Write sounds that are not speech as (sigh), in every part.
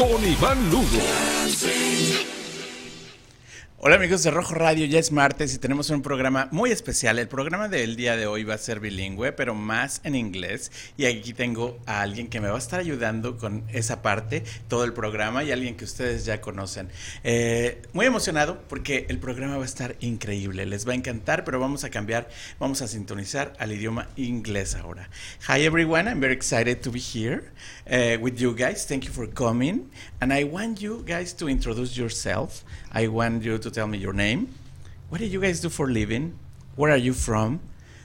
con Iván Lugo. Hola amigos de Rojo Radio, ya es martes y tenemos un programa muy especial. El programa del día de hoy va a ser bilingüe, pero más en inglés. Y aquí tengo a alguien que me va a estar ayudando con esa parte, todo el programa, y alguien que ustedes ya conocen. Eh, muy emocionado porque el programa va a estar increíble, les va a encantar, pero vamos a cambiar, vamos a sintonizar al idioma inglés ahora. Hi everyone, I'm very excited to be here uh, with you guys. Thank you for coming. And I want you guys to introduce yourself. I want you to tell me your name. What do you guys do for living? Where are you from?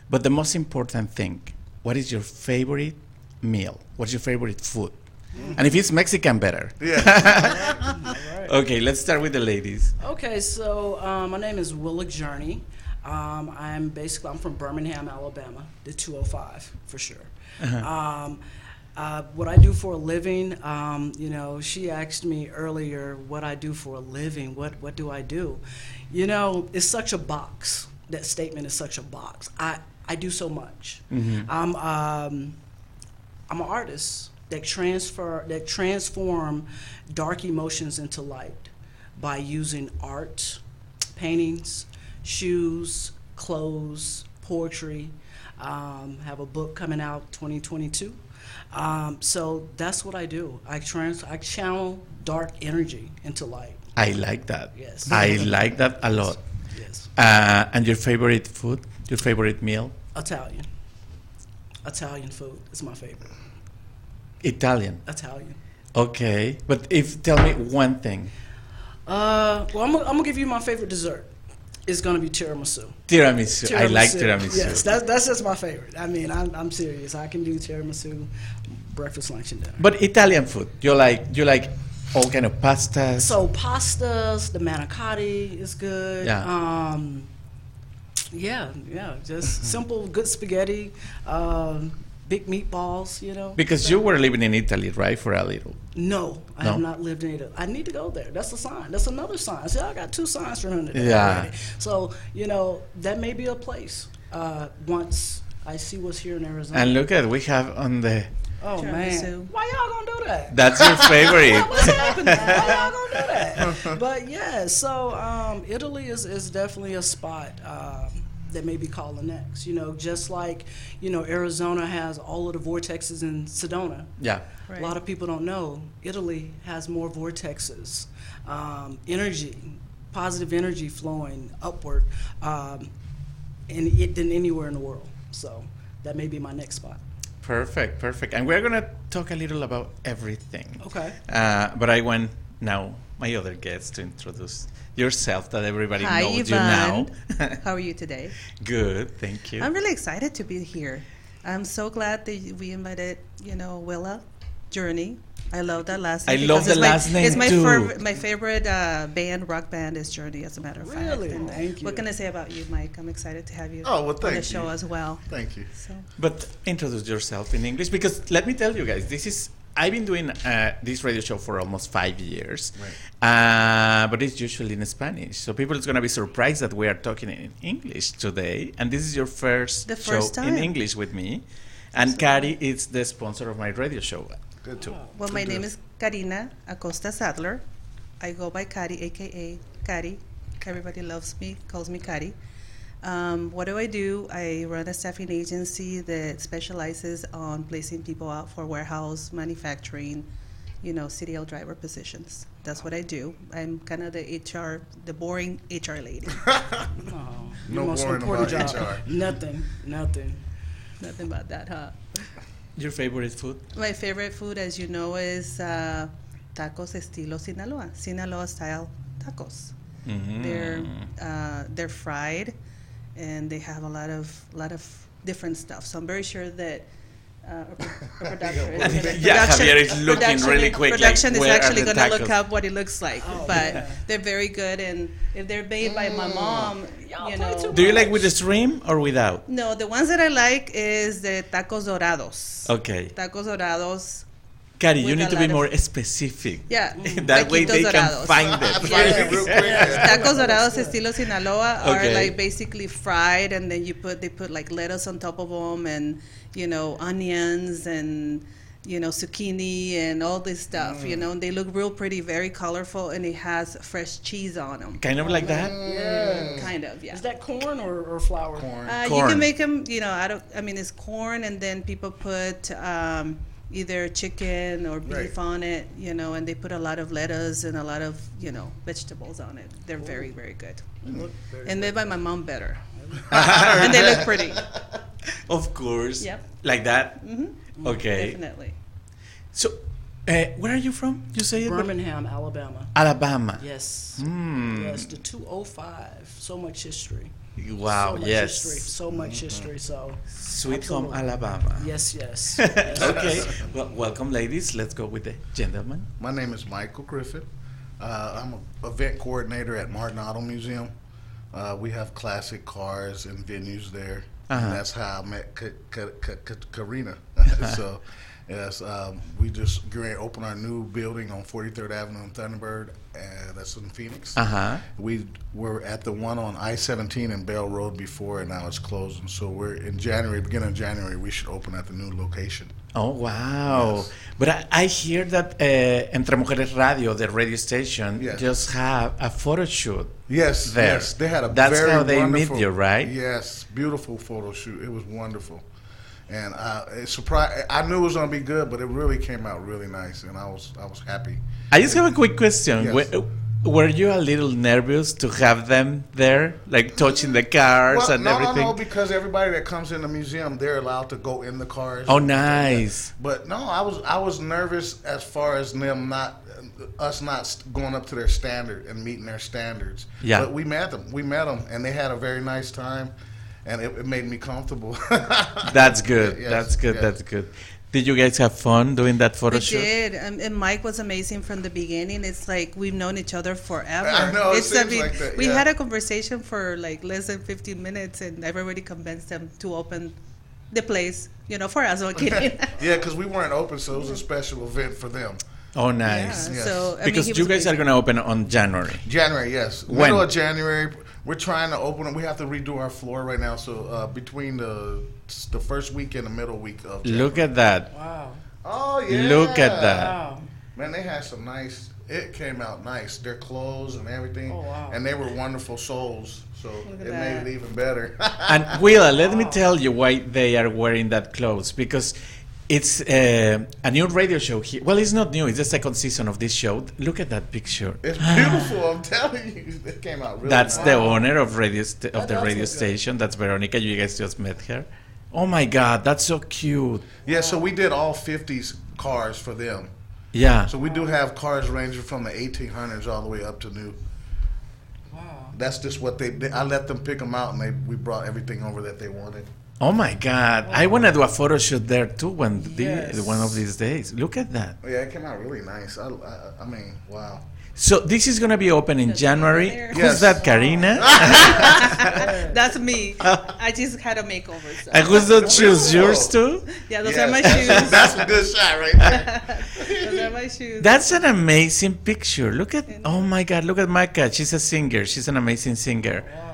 But the most important thing, what is your favorite meal? What's your favorite food? And if it's Mexican, better. Yeah. (laughs) Okay, let's start with the ladies. Okay, so um, my name is Willa Journey. Um, I'm basically I'm from Birmingham, Alabama, the 205 for sure. Um, uh, what I do for a living, um, you know, she asked me earlier what I do for a living. What what do I do? You know, it's such a box. That statement is such a box. I I do so much. I'm um, I'm an artist that transfer that transform dark emotions into light by using art, paintings, shoes, clothes, poetry. Um, have a book coming out 2022. Um, so that's what I do. I trans I channel dark energy into light. I like that. Yes. I like that a lot. Yes. Uh, and your favorite food? Your favorite meal? Italian. Italian food is my favorite. Italian. Italian. Okay. But if tell me one thing. Uh, well, I'm I'm gonna give you my favorite dessert. It's gonna be tiramisu. Tiramisu. I like tiramisu. Yes, that's that's just my favorite. I mean, I'm, I'm serious. I can do tiramisu, breakfast, lunch, and dinner. But Italian food, you like you like all kind of pastas. So pastas, the manicotti is good. Yeah. Um, yeah, yeah. Just (laughs) simple, good spaghetti, um, big meatballs. You know. because you were living in Italy, right, for a little. No, I No? have not lived in Italy. I need to go there. That's a sign. That's another sign. See, I got two signs for him today. Yeah. already. So you know that may be a place. Uh, once I see what's here in Arizona. And look at we have on the. oh man, Tiramisu. why y'all gonna do that? That's your (laughs) favorite. What's happening? Why y'all gonna do that? But yeah, so um, Italy is, is definitely a spot um, that may be calling next. You know, just like you know Arizona has all of the vortexes in Sedona. yeah. A lot of people don't know Italy has more vortexes, um, energy, positive energy flowing upward, um, in it than anywhere in the world. So that may be my next spot. Perfect, perfect. And we're gonna talk a little about everything. Okay. Uh, but I want now my other guests to introduce yourself that everybody Hi, knows Ivan. you now. (laughs) How are you today? Good, thank you. I'm really excited to be here. I'm so glad that we invited, you know, Willa Journey. I love that last name. I name. love because the it's my- last name It's my too. fav- my favorite uh, band, rock band, is Journey. As a matter of Really? fact. And Thank you. What can I say about you, Mike? I'm excited to have you Oh, well, on the show you. as well. Thank you. So But introduce yourself in English because let me tell you guys, this is I've been doing uh, this radio show for almost five years, uh, but it's usually in Spanish. So people is gonna be surprised that we are talking in English today, and this is your first, The show first in. English with me. And Kari is the sponsor of my radio show. Good too. Well, my name is Karina Acosta Sadler. I go by Kari, aka Kari. Everybody loves me, calls me Kari. Um, what do I do? I run a staffing agency that specializes on placing people out for warehouse, manufacturing, you know, CDL driver positions. That's what I do. I'm kind of the HR, the boring HR lady. Oh, (laughs) No most boring important about job. HR. Nothing, nothing. Nothing about that, huh? Your favorite food? My favorite food, as you know, is uh, tacos estilo Sinaloa, Sinaloa style tacos. Mhm. They're uh, they're fried, and they have a lot of lot of different stuff. So I'm very sure that uh, or (laughs) pro- or production. Yeah, Production- Javier is looking production- really quick, like, Production is actually going to look up what it looks like, but they're very good, and if they're made by my mom, Y'all you know. Do you like with the stream or without? No, the ones that I like is the tacos dorados. Okay. Tacos dorados. Kari, you need to be lot of- more specific. Yeah. (laughs) that way taquitos they can dorados. find Find it. it yeah. Tacos dorados estilo Sinaloa are like basically fried, and then you put they put like lettuce on top of them, and you know onions and you know zucchini and all this stuff. Mm. You know, and they look real pretty, very colorful, and it has fresh cheese on them. Kind of like that? Yeah. Kind of, yeah. Is that corn or, or flour? Corn. Uh, you can make them, you know, I don't. I mean, it's corn, and then people put um, either chicken or beef Right. on it, you know, and they put a lot of lettuce and a lot of, you know, vegetables on it. They're very, very good, very and made by my mom better, (laughs) and they look pretty. (laughs) Of course. Yep. Like that? hmm Okay. Definitely. So, uh, where are you from? You say it? Birmingham, Alabama. Alabama. Yes. Hmm. Yes, the 205. So much history. Wow, so much yes. history. So much history. So, Sweet home Alabama. yes, (laughs) yes. yes. okay. Well, welcome, ladies. Let's go with the gentleman. My name is Michael Griffin. Uh, I'm an event coordinator at Martin Auto Museum. Uh, we have classic cars and venues there, Uh-huh. and that's how I met Ka- Ka- Ka- Ka- Karina. (laughs) (laughs) so, yes, um, we just going to open our new building on 43rd Avenue in Thunderbird, and that's in Phoenix. Uh huh. We were at the one on I-17 and Bell Road before, and now it's closing. So we're in January, beginning of January, we should open at the new location. Oh, wow. Yes. But I, I hear that uh, Entre Mujeres Radio, the radio station, Yes. just have a photo shoot. Yes, there. yes, they had a That's very how they meet you, right? Yes, beautiful photo shoot. It was wonderful, and uh, it surprised. I knew it was gonna be good, but it really came out really nice, and I was I was happy. I just have a quick question. Yes. Were, were you a little nervous to have them there, like touching the cars Well, and no, everything? no, no, because everybody that comes in the museum, they're allowed to go in the cars. oh, nice. But no, I was I was nervous as far as them not us not going up to their standard and meeting their standards. Yeah. But we met them. We met them, and they had a very nice time, and it, it made me comfortable. (laughs) That's good. Yes, that's good. yes. That's good. Did you guys have fun doing that photo We shoot? did, and, and Mike was amazing from the beginning. It's like we've known each other forever. I know, it it's, seems like that, we yeah. had a conversation for like less than 15 minutes, and everybody convinced them to open the place, you know, for us. I'm kidding. (laughs) yeah, because we weren't open, so it was a special event for them. Oh, Yeah, nice. Yes. So I Because mean, you was guys are going to open on January. January, yes, When? middle of January. We're trying to open it. We have to redo our floor right now, so uh, between the the first week and the middle week of. January. Look at that. Wow. Oh yeah! Look at that. Wow. Man, they had some nice. It came out nice. Their clothes and everything, Oh, wow. and they were wonderful souls. So it that. made it even better. (laughs) And Willa, let me tell you why they are wearing that clothes because it's uh, a new radio show here. Well, it's not new; it's the second season of this show. Look at that picture. it's beautiful. I'm telling you, (laughs) it came out really. That's nice. the owner of radio st- of That the radio look good. station. That's Veronica. You guys just met her. Oh my God, that's so cute. Yeah, so we did all 50s cars for them. Yeah. So we do have cars ranging from the 1800s all the way up to new. Wow. That's just what they. they I let them pick them out, and they we brought everything over that they wanted. Oh my God, I want to do a photo shoot there too one the, Yes. one of these days. Look at that. Oh, yeah, it came out really nice. I, I, I mean, wow. So this is gonna be open in January. there. Who's Yes. that, Karina? (laughs) (laughs) That's me. I just had a makeover. So. and who's those shoes? Yours too? yeah, those Yes. are my shoes. (laughs) That's a good shot right there. those are my shoes. That's an amazing picture. Look at oh my god, look at Micah. She's a singer. She's an amazing singer. Wow.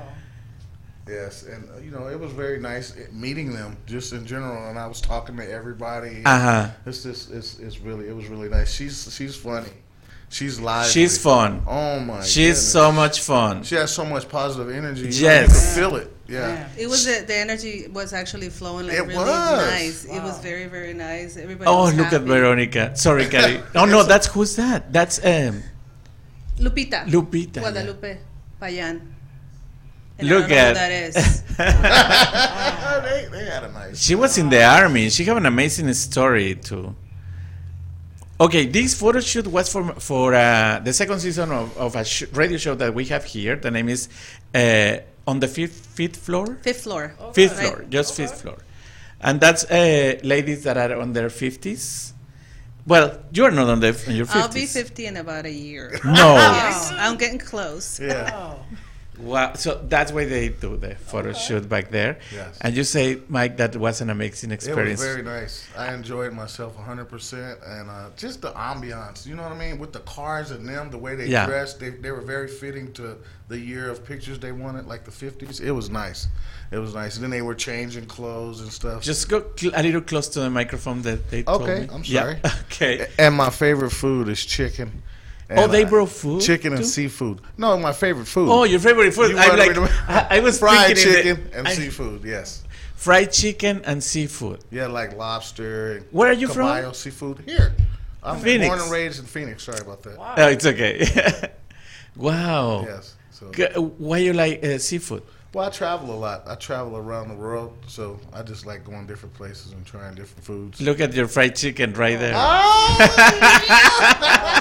Yes, and uh, you know it was very nice uh, meeting them just in general, and I was talking to everybody. Uh huh. It's just it's, it's really it was really nice. She's she's funny. She's live. She's fun. Oh my. She's goodness. so much fun. She has so much positive energy. You know, Yes. you can feel it. Yeah. Man. It was the, the energy was actually flowing like It really was. nice. It was very very nice. Everybody. Oh, was look at. Veronica. Sorry, Kari. (laughs) Oh no, that's who's that? That's um Lupita. Lupita. yeah. Guadalupe Payan. And Look I don't know at. who that is. they, they had a nice. She was in the army. She have an amazing story too. Okay, this photo shoot was for for uh, the second season of, of a sh- radio show that we have here. The name is uh, on the fifth fifth floor. Fifth floor. Fifth Right. floor, just fifth floor. And that's uh, ladies that are on their 50s. Well, you're not on, the, on your 50s. I'll be 50 in about a year. No. (laughs) Yes, I'm getting close. Yeah. (laughs) Oh, Wow. So that's why they do the photo shoot back there. Yes. And you say, Mike, that was an amazing It was experience. very nice. I enjoyed myself 100%. And uh, just the ambiance, you know what I mean? With the cars and them, the way they Yeah. dressed, they, they were very fitting to the year of pictures they wanted, like the 50s. It was nice. It was nice. And then they were changing clothes and stuff. Just go cl- a little close to the microphone that they told me. Okay. I'm Yeah. sorry. (laughs) Okay. And my favorite food is chicken. Oh, they I- brought food Chicken and too? seafood. No, my favorite food. Oh, your favorite food. You wanted like, I, (laughs) I was fried thinking in the- chicken and I- seafood. Yes. Fried chicken and seafood. Yeah, like lobster. And Where are you from? caballo seafood. Here. I'm Phoenix. born and raised in Phoenix. Sorry about that. wow. Oh, it's okay. (laughs) wow. Yes. So, Why you like uh, seafood? well, I travel a lot. I travel around the world, so I just like going different places and trying different foods. Look at your fried chicken right there. (laughs) Oh!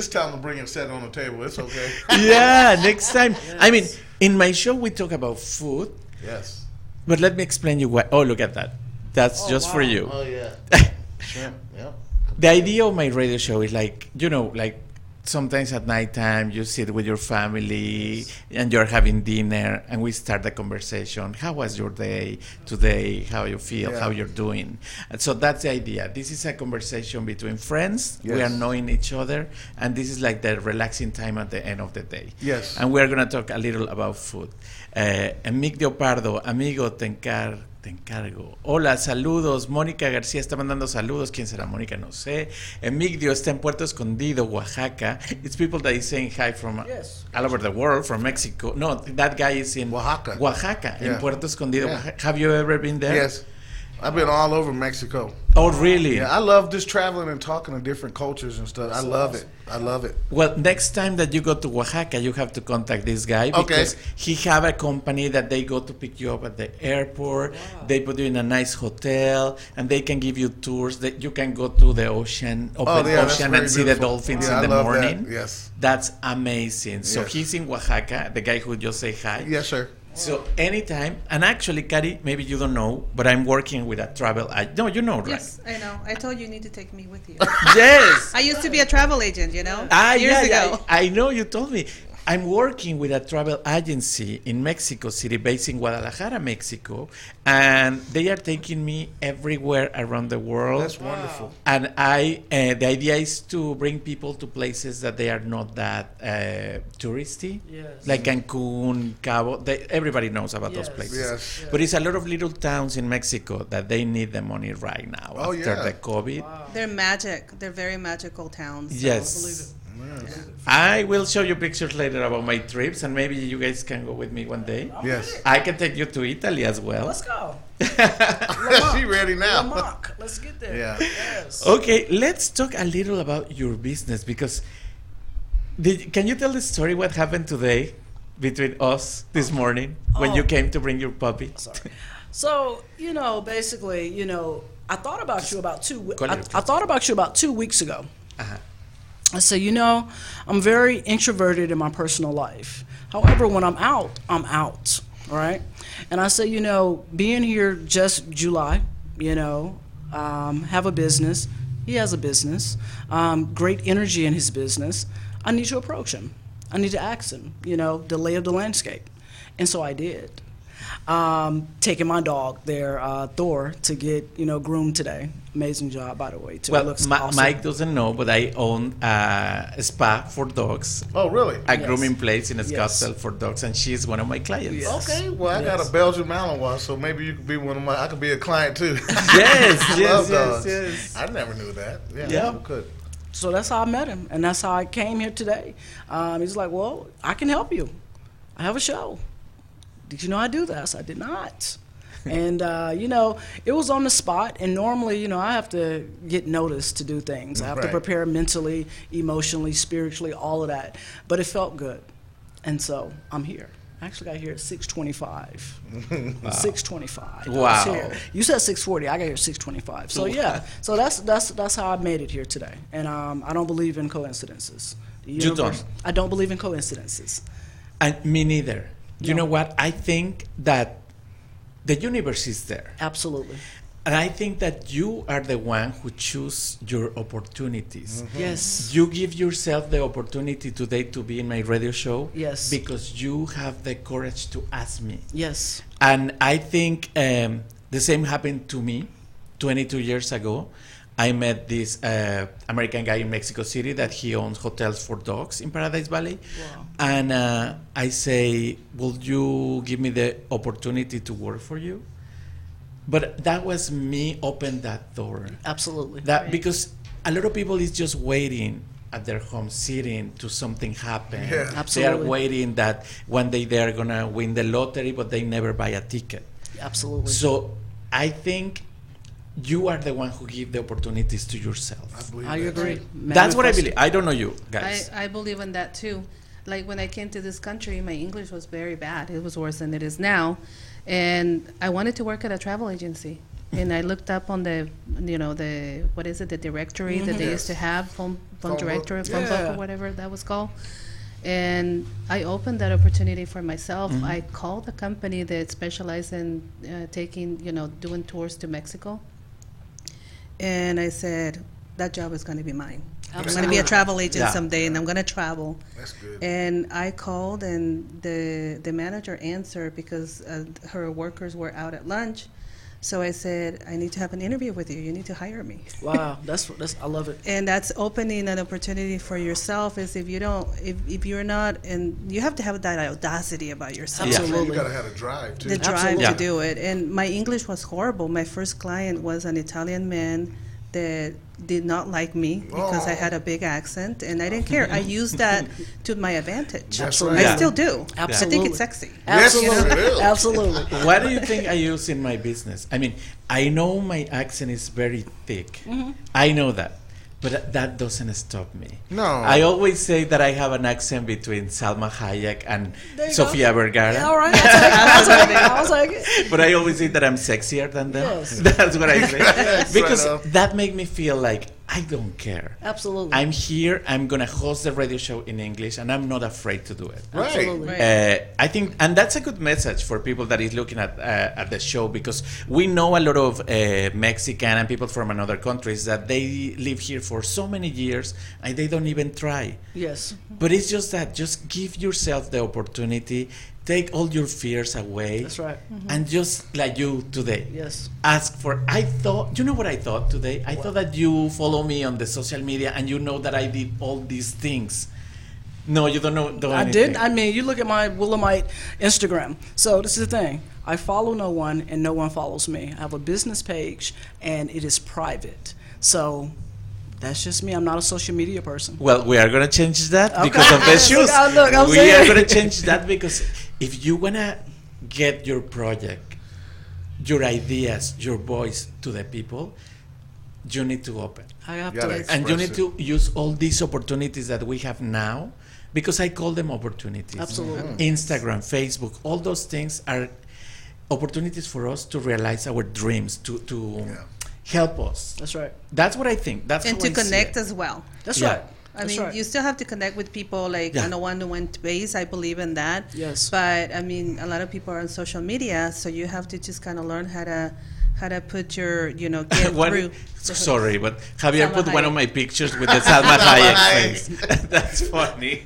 This time I'm bringing set on the table. It's okay. (laughs) yeah, next (laughs) time. I mean, in my show we talk about food, Yes. but let me explain you why. Oh, look at that. That's oh, just for you. Oh yeah. (laughs) Shrimp. Yep. the idea of my radio show is like you know like sometimes at nighttime you sit with your family and you're having dinner and we start the conversation. How was your day today? How you feel? Yeah. how you're doing? And so that's the idea. This is a conversation between friends. We are knowing each other and this is like the relaxing time at the end of the day. Yes. and we're going to talk a little about food uh, Emigdio Pardo amigo te encar te encargo. Hola, saludos. Mónica García está mandando saludos. ¿Quién será Mónica? No sé. Emigdio está en Puerto Escondido, Oaxaca. It's people that is saying hi from Yes. all over the world, from Mexico. No, that guy is in Oaxaca. Oaxaca, in Yeah. Puerto Escondido. Yeah. Have you ever been there? Yes. I've been all over Mexico. Oh, really? Yeah, I love just traveling and talking to different cultures and stuff. I love it. I love it. Well, next time that you go to Oaxaca, you have to contact this guy Okay. because he have a company that they go to pick you up at the airport. They put you in a nice hotel, and they can give you tours. That you can go to the ocean, open Oh, yeah, ocean, very and see the dolphins Yeah, in I the love morning. That. Yes. That's amazing. So Yes. he's in Oaxaca, the guy who just say hi. Yes, sir. So anytime, and actually, Kari, maybe you don't know, but I'm working with a travel. I no, you know, right? Yes, I know. I told you you need to take me with you. (laughs) yes. I used to be a travel agent, you know, Ah, years yeah, ago. yeah, I know you told me. I'm working with a travel agency in Mexico City, based in Guadalajara, Mexico, and they are taking me everywhere around the world. That's wonderful. and I, uh, the idea is to bring people to places that they are not that uh, touristy, Yes. like Cancun, Cabo. They, everybody knows about those places. Yes. But it's a lot of little towns in Mexico that they need the money right now Oh, after yeah. the COVID. They're magic. They're very magical towns. so- Yes. I will show you pictures later about my trips, and maybe you guys can go with me one day. Yes. I can take you to Italy as well. Let's go. (laughs) she ready now. Lamont. Let's get there. Yeah. Yes. Okay, let's talk a little about your business because did, can you tell the story what happened today between us this morning when you Oh. came to bring your puppy? Sorry. So you know, basically, you know, I thought about you about two. I, I thought about you about two weeks ago. Uh-huh. I say, you know, I'm very introverted in my personal life. However, when I'm out, I'm out, right? And I say, you know, being here just July, you know, um, have a business. He has a business, um, great energy in his business. I need to approach him. I need to ask him, you know, the lay of the landscape. And so I did. Um, taking my dog there, uh, Thor, to get, you know, groomed today. Amazing job, by the way, too. Well, Looks Ma- awesome. Mike doesn't know, but I own uh, a spa for dogs, Oh, really? a Yes. grooming place in Yes. Scottsdale for dogs, and she's one of my clients. Yes. Okay. Well, I got a Belgian Malinois, so maybe you could be one of my. I could be a client too. (laughs) Yes, I yes, love yes, dogs. yes. I never knew that. Yeah. Yeah. you Could. So that's how I met him, and that's how I came here today. Um, he's like, "Well, I can help you. I have a show. Did you know I do this? I did not." and uh, you know, it was on the spot. And normally, you know, I have to get noticed to do things. I have to prepare mentally, emotionally, spiritually, all of that. But it felt good, and so I'm here. I actually got here at 625. 625. (laughs) Wow. You said 640. I got here at 625. So yeah. So that's that's that's how I made it here today. And um, I don't believe in coincidences. The You universe- don't? I don't believe in coincidences. And me neither. You know what? I think that the universe is there. Absolutely. And I think that you are the one who choose your opportunities. Yes. You give yourself the opportunity today to be in my radio show. Yes. Because you have the courage to ask me. Yes. And I think um, the same happened to me 22 years ago. I met this uh, American guy in Mexico City that he owns hotels for dogs in Paradise Valley. Wow. And uh, I say, Will you give me the opportunity to work for you? But that was me open that door. Absolutely. That Right. because a lot of people is just waiting at their home sitting to something happen. Yeah. Absolutely. They are waiting that one day they are gonna win the lottery, but they never buy a ticket. Absolutely. So I think you are the one who give the opportunities to yourself. I believe I that. agree. That's what I believe. I don't know you I, guys. I believe in that too. Like when I came to this country, my English was very bad. It was worse than it is now. And I wanted to work at a travel agency. And I looked up on the, you know, the, what is it, the directory that they used to have, phone, phone Phone book. directory, phone book or whatever that was called. And I opened that opportunity for myself. I called a company that specialized in uh, taking, you know, doing tours to Mexico. And I said, that job is going to be mine. I'm going to be a travel agent Yeah. someday, and I'm going to travel. That's good. And I called, and the the manager answered because uh, her workers were out at lunch. So I said, I need to have an interview with you. You need to hire me. (laughs) Wow. That's that's. I love it. And that's opening an opportunity for yourself. Is if you don't, if, if you're not, and you have to have that audacity about yourself. Yeah. Absolutely. You gotta have a drive too. The drive Absolutely. Yeah. to do it. And my English was horrible. My first client was an Italian man that did not like me because I Oh. had a big accent, and I didn't care. I used that (laughs) to my advantage. That's right. I Yeah. still do. I think it's sexy. Yes, Absolutely. (laughs) Absolutely. what do you think I use in my business? I mean, I know my accent is very thick. Mm-hmm. I know that. But that doesn't stop me. No. I always say that I have an accent between Salma Hayek and Sofia go. Vergara. Yeah, all right. I'll take it. I'll take it. I'll take it. (laughs) But I always say that I'm sexier than them. Yes. (laughs) That's what I say. because Right that make me feel like I don't care. Absolutely. I'm here. I'm gonna host the radio show in English, and I'm not afraid to do it. Right. Absolutely. Right. Uh, I think, and that's a good message for people that is looking at uh, at the show because we know a lot of uh, Mexican and people from another countries that they live here for so many years and they don't even try. Yes. But it's just that just give yourself the opportunity, take all your fears away, That's right. Mm-hmm. and just like you today, Yes. ask for. I thought, you know what I thought today? I thought that you follow me on the social media and you know that I did all these things. No, you don't know. Don't I anything. did. I mean, you look at my Willamite Instagram. So this is the thing. I follow no one, and no one follows me. I have a business page, and it is private. So that's just me. I'm not a social media person. Well, we are gonna change that Okay. because of the Look, (laughs) shoes. I- look, I'm we saying. are gonna change that because if you wanna get your project, your ideas, your voice to the people, you need to open. I have You to. and you need it. to use all these opportunities that we have now because I call them opportunities. Absolutely. Mm-hmm. Instagram, Facebook, all those things are opportunities for us to realize our dreams, to, to Yeah. Help us. That's right. That's what I think. That's and to I connect as well. That's Yeah. right. I That's mean, right. you still have to connect with people like Yeah. on a one-to-one base. I believe in that. Yes. But I mean, a lot of people are on social media, so you have to just kind of learn how to how to put your you know (laughs) get What- through. sorry, but Javier Salma put one of my pictures with the (laughs) Salma Hayek Hayek. face. (laughs) That's funny.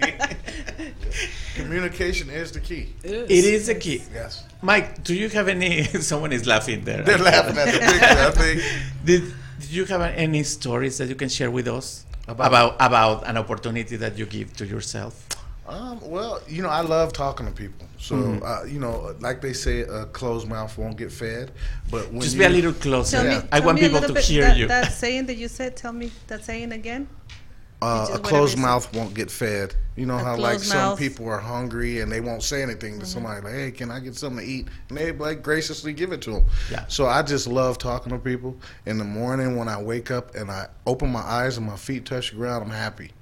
Communication is the key. It is the key. Yes. Mike, do you have any? Someone is laughing there. They're laughing at the picture. I think. Did, did you have any stories that you can share with us About- about about, an opportunity that you give to yourself? Um, well, you know, I love talking to people. So, Mm-hmm. uh, you know, like they say, a closed mouth won't get fed. But when Just you, be a little closer. Tell me, I tell want me a people little to bit, hear that, you. That saying that you said. Tell me that saying again. uh, a closed you say. mouth won't get fed. You know A how like closed some people are hungry and they won't say anything to somebody like, "Hey, can I get something to eat?" And they like graciously give it to them. Yeah. So I just love talking to people. In the morning when I wake up and I open my eyes and my feet touch the ground, I'm happy.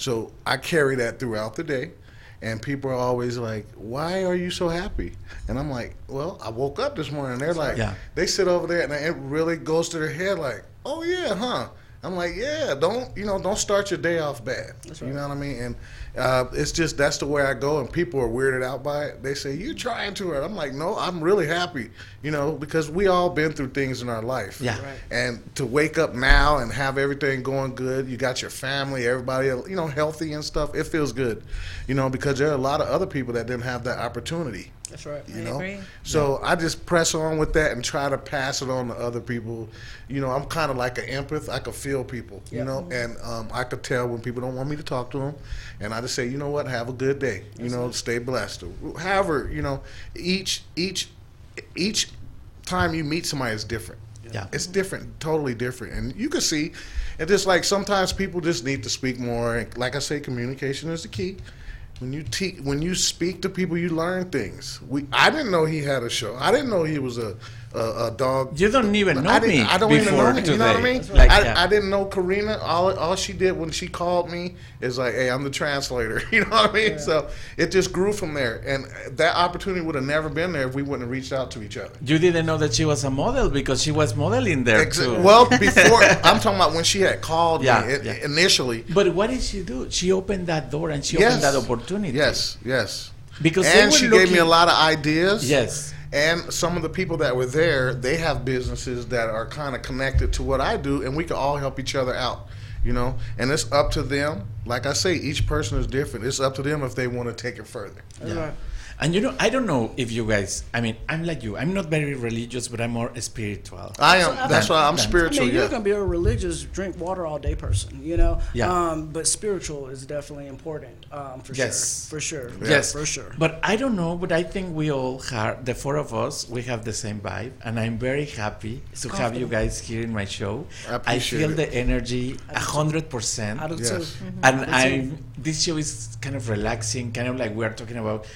So I carry that throughout the day. And people are always like, "Why are you so happy?" And I'm like, "Well, I woke up this morning." And they're like, Yeah. they sit over there, and it really goes to their head like, "Oh yeah, huh?" I'm like, yeah, don't you know, don't start your day off bad. That's You know what I mean? And uh, it's just that's the way I go, and people are weirded out by it. They say you're trying to it. I'm like, no, I'm really happy. You know, because we all been through things in our life. Yeah. Right. And to wake up now and have everything going good, you got your family, everybody, you know, healthy and stuff. It feels good, you know, because there are a lot of other people that didn't have that opportunity. That's right. You I know, agree. so I just press on with that and try to pass it on to other people. You know, I'm kind of like an empath. I could feel people. You know, and um, I could tell when people don't want me to talk to them, and I just say, you know what, have a good day. You know, stay blessed. However, you know, each each each time you meet somebody is different. Yeah. It's different, totally different, and you can see. And just like sometimes people just need to speak more. And like I say, communication is the key. When you te- when you speak to people, you learn things. We I didn't know he had a show. I didn't know he was a a, a dog. You don't even know I me I don't even know him. today. You know what I mean? Like, I, yeah. I didn't know Karina. All all she did when she called me is like, "Hey, I'm the translator." (laughs) You know what I mean? So it just grew from there, and that opportunity would have never been there if we wouldn't have reached out to each other. You didn't know that she was a model because she was modeling there Exa- too. well, (laughs) before I'm talking about when she had called Yeah, me it, yeah. initially. but what did she do? She opened that door and she opened that opportunity. Yes, yes. Because and were she gave me a lot of ideas. Yes. And some of the people that were there, they have businesses that are kind of connected to what I do, and we can all help each other out. You know, and it's up to them. Like I say, each person is different. It's up to them if they want to take it further. Yeah. Right. And you know, I don't know if you guys. I mean, I'm like you. I'm not very religious, but I'm more spiritual. I am. So, that's why I'm I I spiritual. mean, you're yeah. gonna be a religious, drink water all day person, you know. Yeah. Um, but spiritual is definitely important, um, for Yes. sure. For sure. Yes, For sure. But I don't know. But I think we all have the four of us. We have the same vibe, and I'm very happy to have you guys here in my show. I appreciate feel it. the energy a hundred percent. I do Yes. too. and Me too. I this show is kind of relaxing, kind of like we're talking about.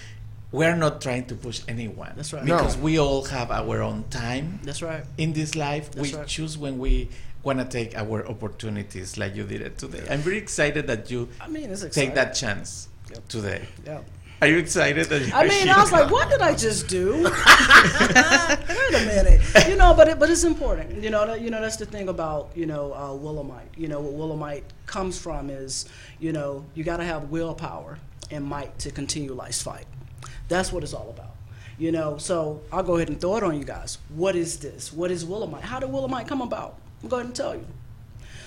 We're not trying to push anyone. That's right. Because No. we all have our own time That's right. in this life. That's we right. choose when we want to take our opportunities, like you did it today. I'm very excited that you I mean, it's take that chance Yep. today. Yeah. Are you excited? That I you're mean, here I was like, what did I just do? (laughs) (laughs) Wait a minute. You know, but it, but it's important. You know, that, you know that's the thing about you know uh, Willamite. You know what Willamite comes from is you know you got to have willpower and might to continue life's fight. That's what it's all about. You know, so I'll go ahead and throw it on you guys. What is this? What is Willamite? How did Willamite come about? I'm going to tell you.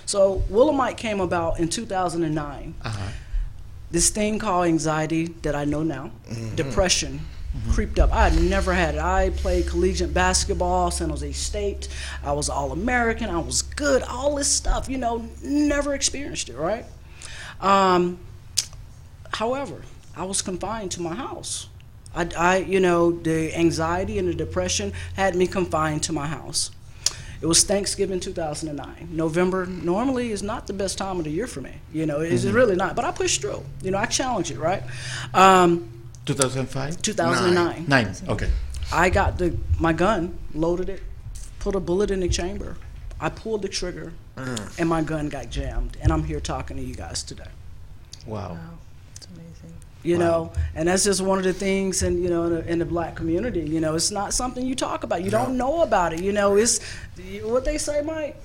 So Willamite came about in 2009 Uh-huh. this thing called anxiety that I know now, depression, creeped up. I had never had it. I played collegiate basketball, San Jose State. I was All American. I was good. All this stuff, you know, never experienced it, right? Um, however, I was confined to my house. I, I, you know, the anxiety and the depression had me confined to my house. It was Thanksgiving 2009. November normally is not the best time of the year for me. You know, it's really not. But I pushed through. You know, I challenged it, right? Um, 2005? 2009. Nine. Okay. I got the my gun, loaded it, put a bullet in the chamber. I pulled the trigger, and my gun got jammed. And I'm here talking to you guys today. Wow. Wow, it's amazing. You Wow. know? And that's just one of the things and you know in the, in the black community you know? It's not something you talk about. You don't know about it you know? It's what they say mike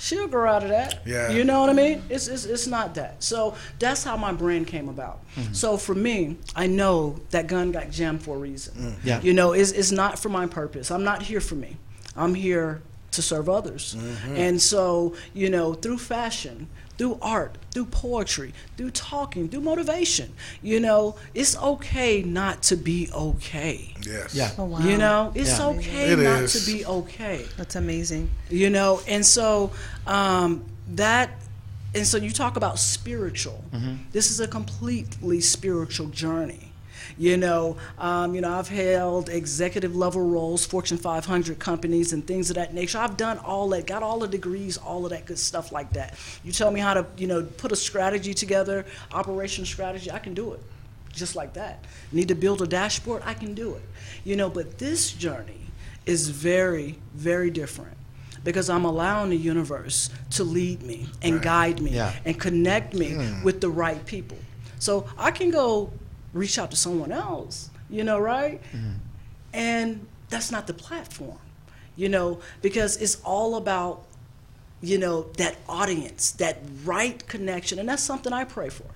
she'll grow out of that. Yeah. you know what i mean? It's, it's it's not that. So that's how my brand came about. Mm-hmm. So for me i know that gun got jammed for a reason. Mm. Yeah. you know it's, it's not for my purpose. I'm not here for me. I'm here to serve others. Mm-hmm. And so you know through fashion through art through poetry through talking through motivation you know it's okay not to be okay Yes. Yeah. Oh wow. you know it's Yeah. okay It not is. to be okay That's amazing. you know and so um, that and so you talk about spiritual this is a completely spiritual journey you know um, you know i've held executive level roles fortune 500 companies and things of that nature. I've done all that got all the degrees all of that good stuff like that. You tell me how to you know put a strategy together operation strategy i can do it. Just like that. Need to build a dashboard i can do it. You know but this journey is very very different because I'm allowing the universe to lead me and guide me Yeah. and connect me with the right people. So I can go reach out to someone else, you know, right? And that's not the platform, you know, because it's all about you know, that audience, that right connection. And that's something I pray for.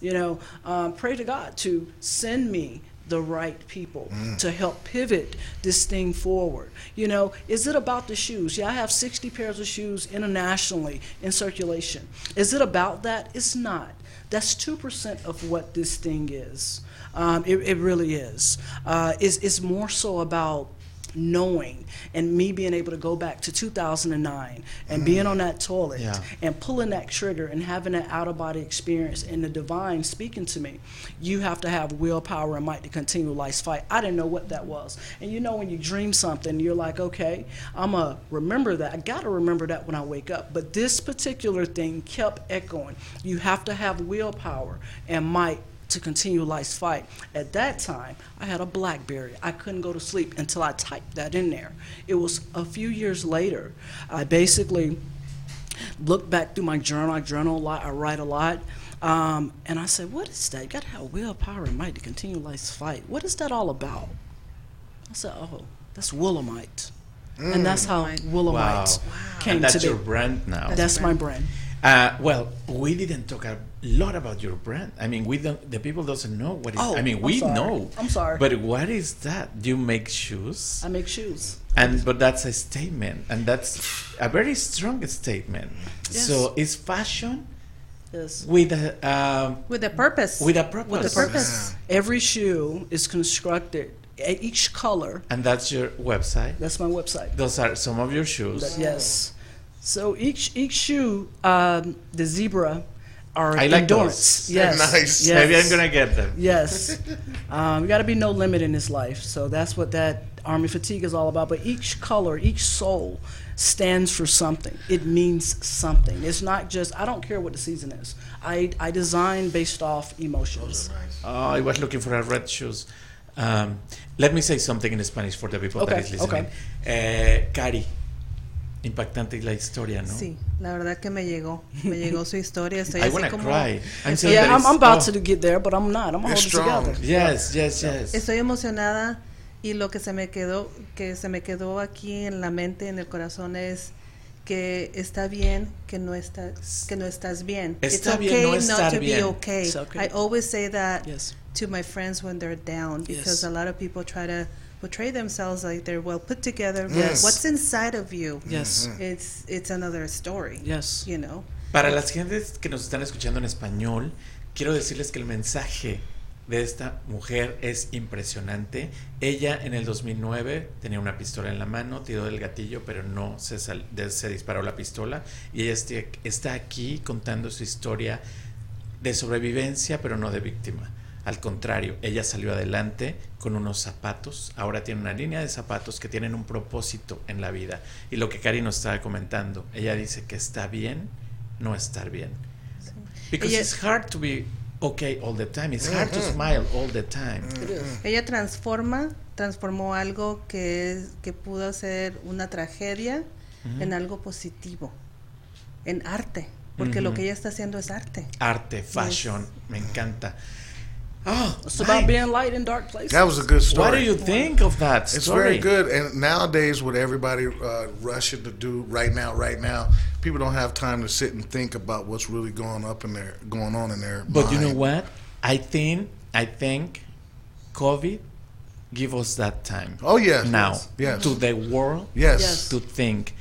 You know, um, pray to God to send me the right people to help pivot this thing forward. You know, is it about the shoes? Yeah, I have 60 pairs of shoes internationally in circulation. Is it about that? It's not. That's 2% of what this thing is. Um, it, it really is. Uh, it's, it's more so about knowing and me being able to go back to 2009 and being on that toilet Yeah. and pulling that trigger and having that out of body experience and the divine speaking to me. You have to have willpower and might to continue life's fight. I didn't know what that was. And you know, when you dream something, you're like, okay, I'm going to remember that. I got to remember that when I wake up. But this particular thing kept echoing. You have to have willpower and might to continue life's fight. At that time, I had a Blackberry. I couldn't go to sleep until I typed that in there. It was a few years later. I basically looked back through my journal. I journal a lot. I write a lot. Um, and I said, what is that? You got to have willpower and might to continue life's fight. What is that all about? I said, oh, that's Willamite. And that's how Willamite came and that's to be. your brand now. That's my brand. Uh, well, we didn't talk a lot about your brand. I mean, we don't. The people doesn't know what is. Oh, I mean, I'm we sorry. know. I'm sorry. But what is that? Do you make shoes? I make shoes. And but that's a statement, and that's a very strong statement. Yes. So it's fashion Yes. with a um, With a purpose. with a purpose. With a purpose. Every shoe is constructed, each color, And that's your website. that's my website. Those are some of your shoes. That- Yes. So each each shoe, um, the zebra, are I like endurance. (laughs) those. Yes. Nice. Yes. Maybe I'm gonna get them. Yes. um, got to be no limit in this life. So that's what that army fatigue is all about. But each color, each soul stands for something. It means something. It's not just, I don't care what the season is. I, I design based off emotions. Oh, I was looking for a red shoes. Um, let me say something in Spanish for the people that Okay, is listening. okay. Eh, Kari, impactante la historia, ¿no? Sí, la verdad que me llegó. Me llegó su historia. Estoy (laughs) I así wanna como. cry. I'm so Yeah, I'm, I'm about oh, to get there, but I'm not. I'm going to It's hold it together. Yes, yes, yes. Estoy emocionada y lo que se me quedó, que se me quedó aquí en la mente, en el corazón es que está bien que no está, que no estás bien. Está It's bien okay no not estar to bien. be okay. It's okay. I always say that Yes. to my friends when they're down because Yes. a lot of people try to portray themselves like they're well put together. Yes. What's inside of you? Yes. It's it's another story. Yes. You know. Para las gentes que nos están escuchando en español, quiero decirles que el mensaje de esta mujer es impresionante. Ella en el 2009 tenía una pistola en la mano, tiró del gatillo, pero no se, sal- de- se disparó la pistola. Y ella este- está aquí contando su historia de sobrevivencia, pero no de víctima. Al contrario, ella salió adelante con unos zapatos. Ahora tiene una línea de zapatos que tienen un propósito en la vida. Y lo que Cari nos estaba comentando, ella dice que está bien no estar bien. Because Ella- it's hard to be okay all the time. It's hard to smile all the time. Ella transforma, transformó algo que, es- que pudo ser una tragedia en algo positivo, en arte, porque lo Ujú. que ella está haciendo es arte. Arte, fashion, me encanta. Oh, It's about being light in dark places. That was a good story. what do you think of that story? It's very good. And nowadays, with everybody uh, rushing to do right now, right now, people don't have time to sit and think about what's really going up in their going on in there. But you know what? I think I think COVID give us that time. Oh yes. now Yes. to the world Yes. Yes. to think.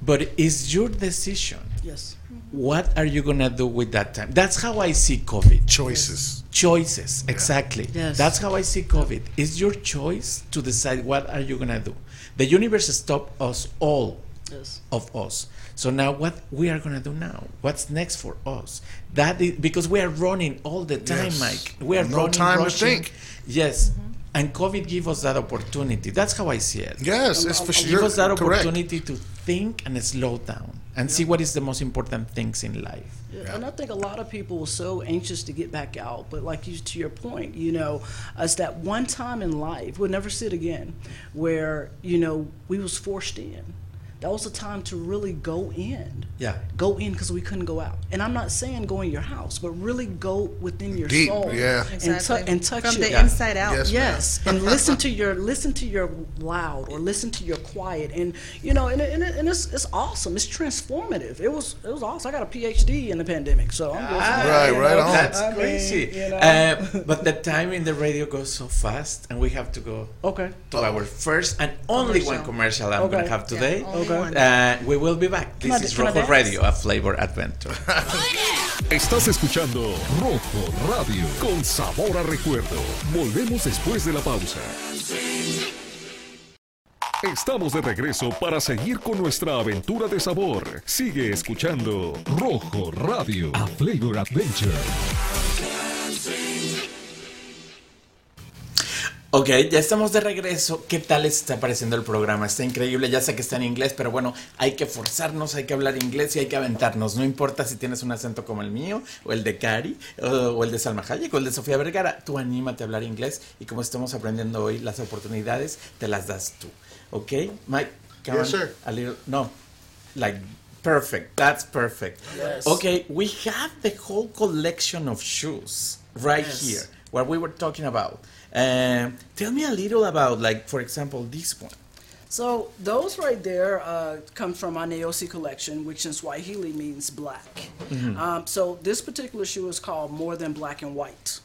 But it's your decision. Yes. What are you gonna do with that time? That's how I see COVID. Choices. Choices, exactly. Yes. That's how I see COVID. It's your choice to decide what are you gonna do. The universe stopped us all Yes. of us. So now what we are gonna do now? What's next for us? That is because we are running all the time, Yes. Mike. We are No running, time to think. Yes. Mm-hmm. And COVID gave us that opportunity. That's how I see it. Yes, it's for sure. Give sure. us that correct. opportunity to think and slow down and see what is the most important things in life. Yeah, And I think a lot of people were so anxious to get back out, but like you, to your point, you know, it's that one time in life we'll never see it again, where you know we was forced in. That was the time to really go in. Yeah. Go in because we couldn't go out. And I'm not saying go in your house, but really go within your Deep, soul. yeah. And, Exactly. and touch from it. the Yeah. inside out. Yes. Yes, and listen to your listen to your loud or listen to your quiet, and you know, and, and, and it's, it's awesome. It's transformative. It was it was awesome. I got a PhD in the pandemic, so I'm going Ah, Right, you right on. That's I mean, crazy. you know. uh, (laughs) but the time in the radio goes so fast, and we have to go okay. to our first and only one commercial I'm gonna have today. Yeah, only Okay. Uh, we will be back. This is Rojo? Radio, a flavor adventure. (laughs) Estás escuchando Rojo Radio con sabor a recuerdo. Volvemos después de la pausa. Estamos de regreso para seguir con nuestra aventura de sabor. Sigue escuchando Rojo Radio, a flavor adventure. Ok, ya estamos de regreso. ¿Qué tal les está pareciendo el programa? Está increíble. Ya sé que está en inglés, pero bueno, hay que forzarnos, hay que hablar inglés y hay que aventarnos. No importa si tienes un acento como el mío, o el de Cari, o, o el de Salma Hayek, o el de Sofía Vergara. Tú anímate a hablar inglés y como estamos aprendiendo hoy, las oportunidades te las das tú. Ok, Mike, come Yes, on. sir. A little, no, like perfect. That's perfect. Yes. Okay, we have the whole collection of shoes right Yes. here, what we were talking about. Um, tell me a little about, like, for example, this one. So those right there uh, come from my Naosi collection, which in Swahili means black. Um, so this particular shoe is called More Than Black and White.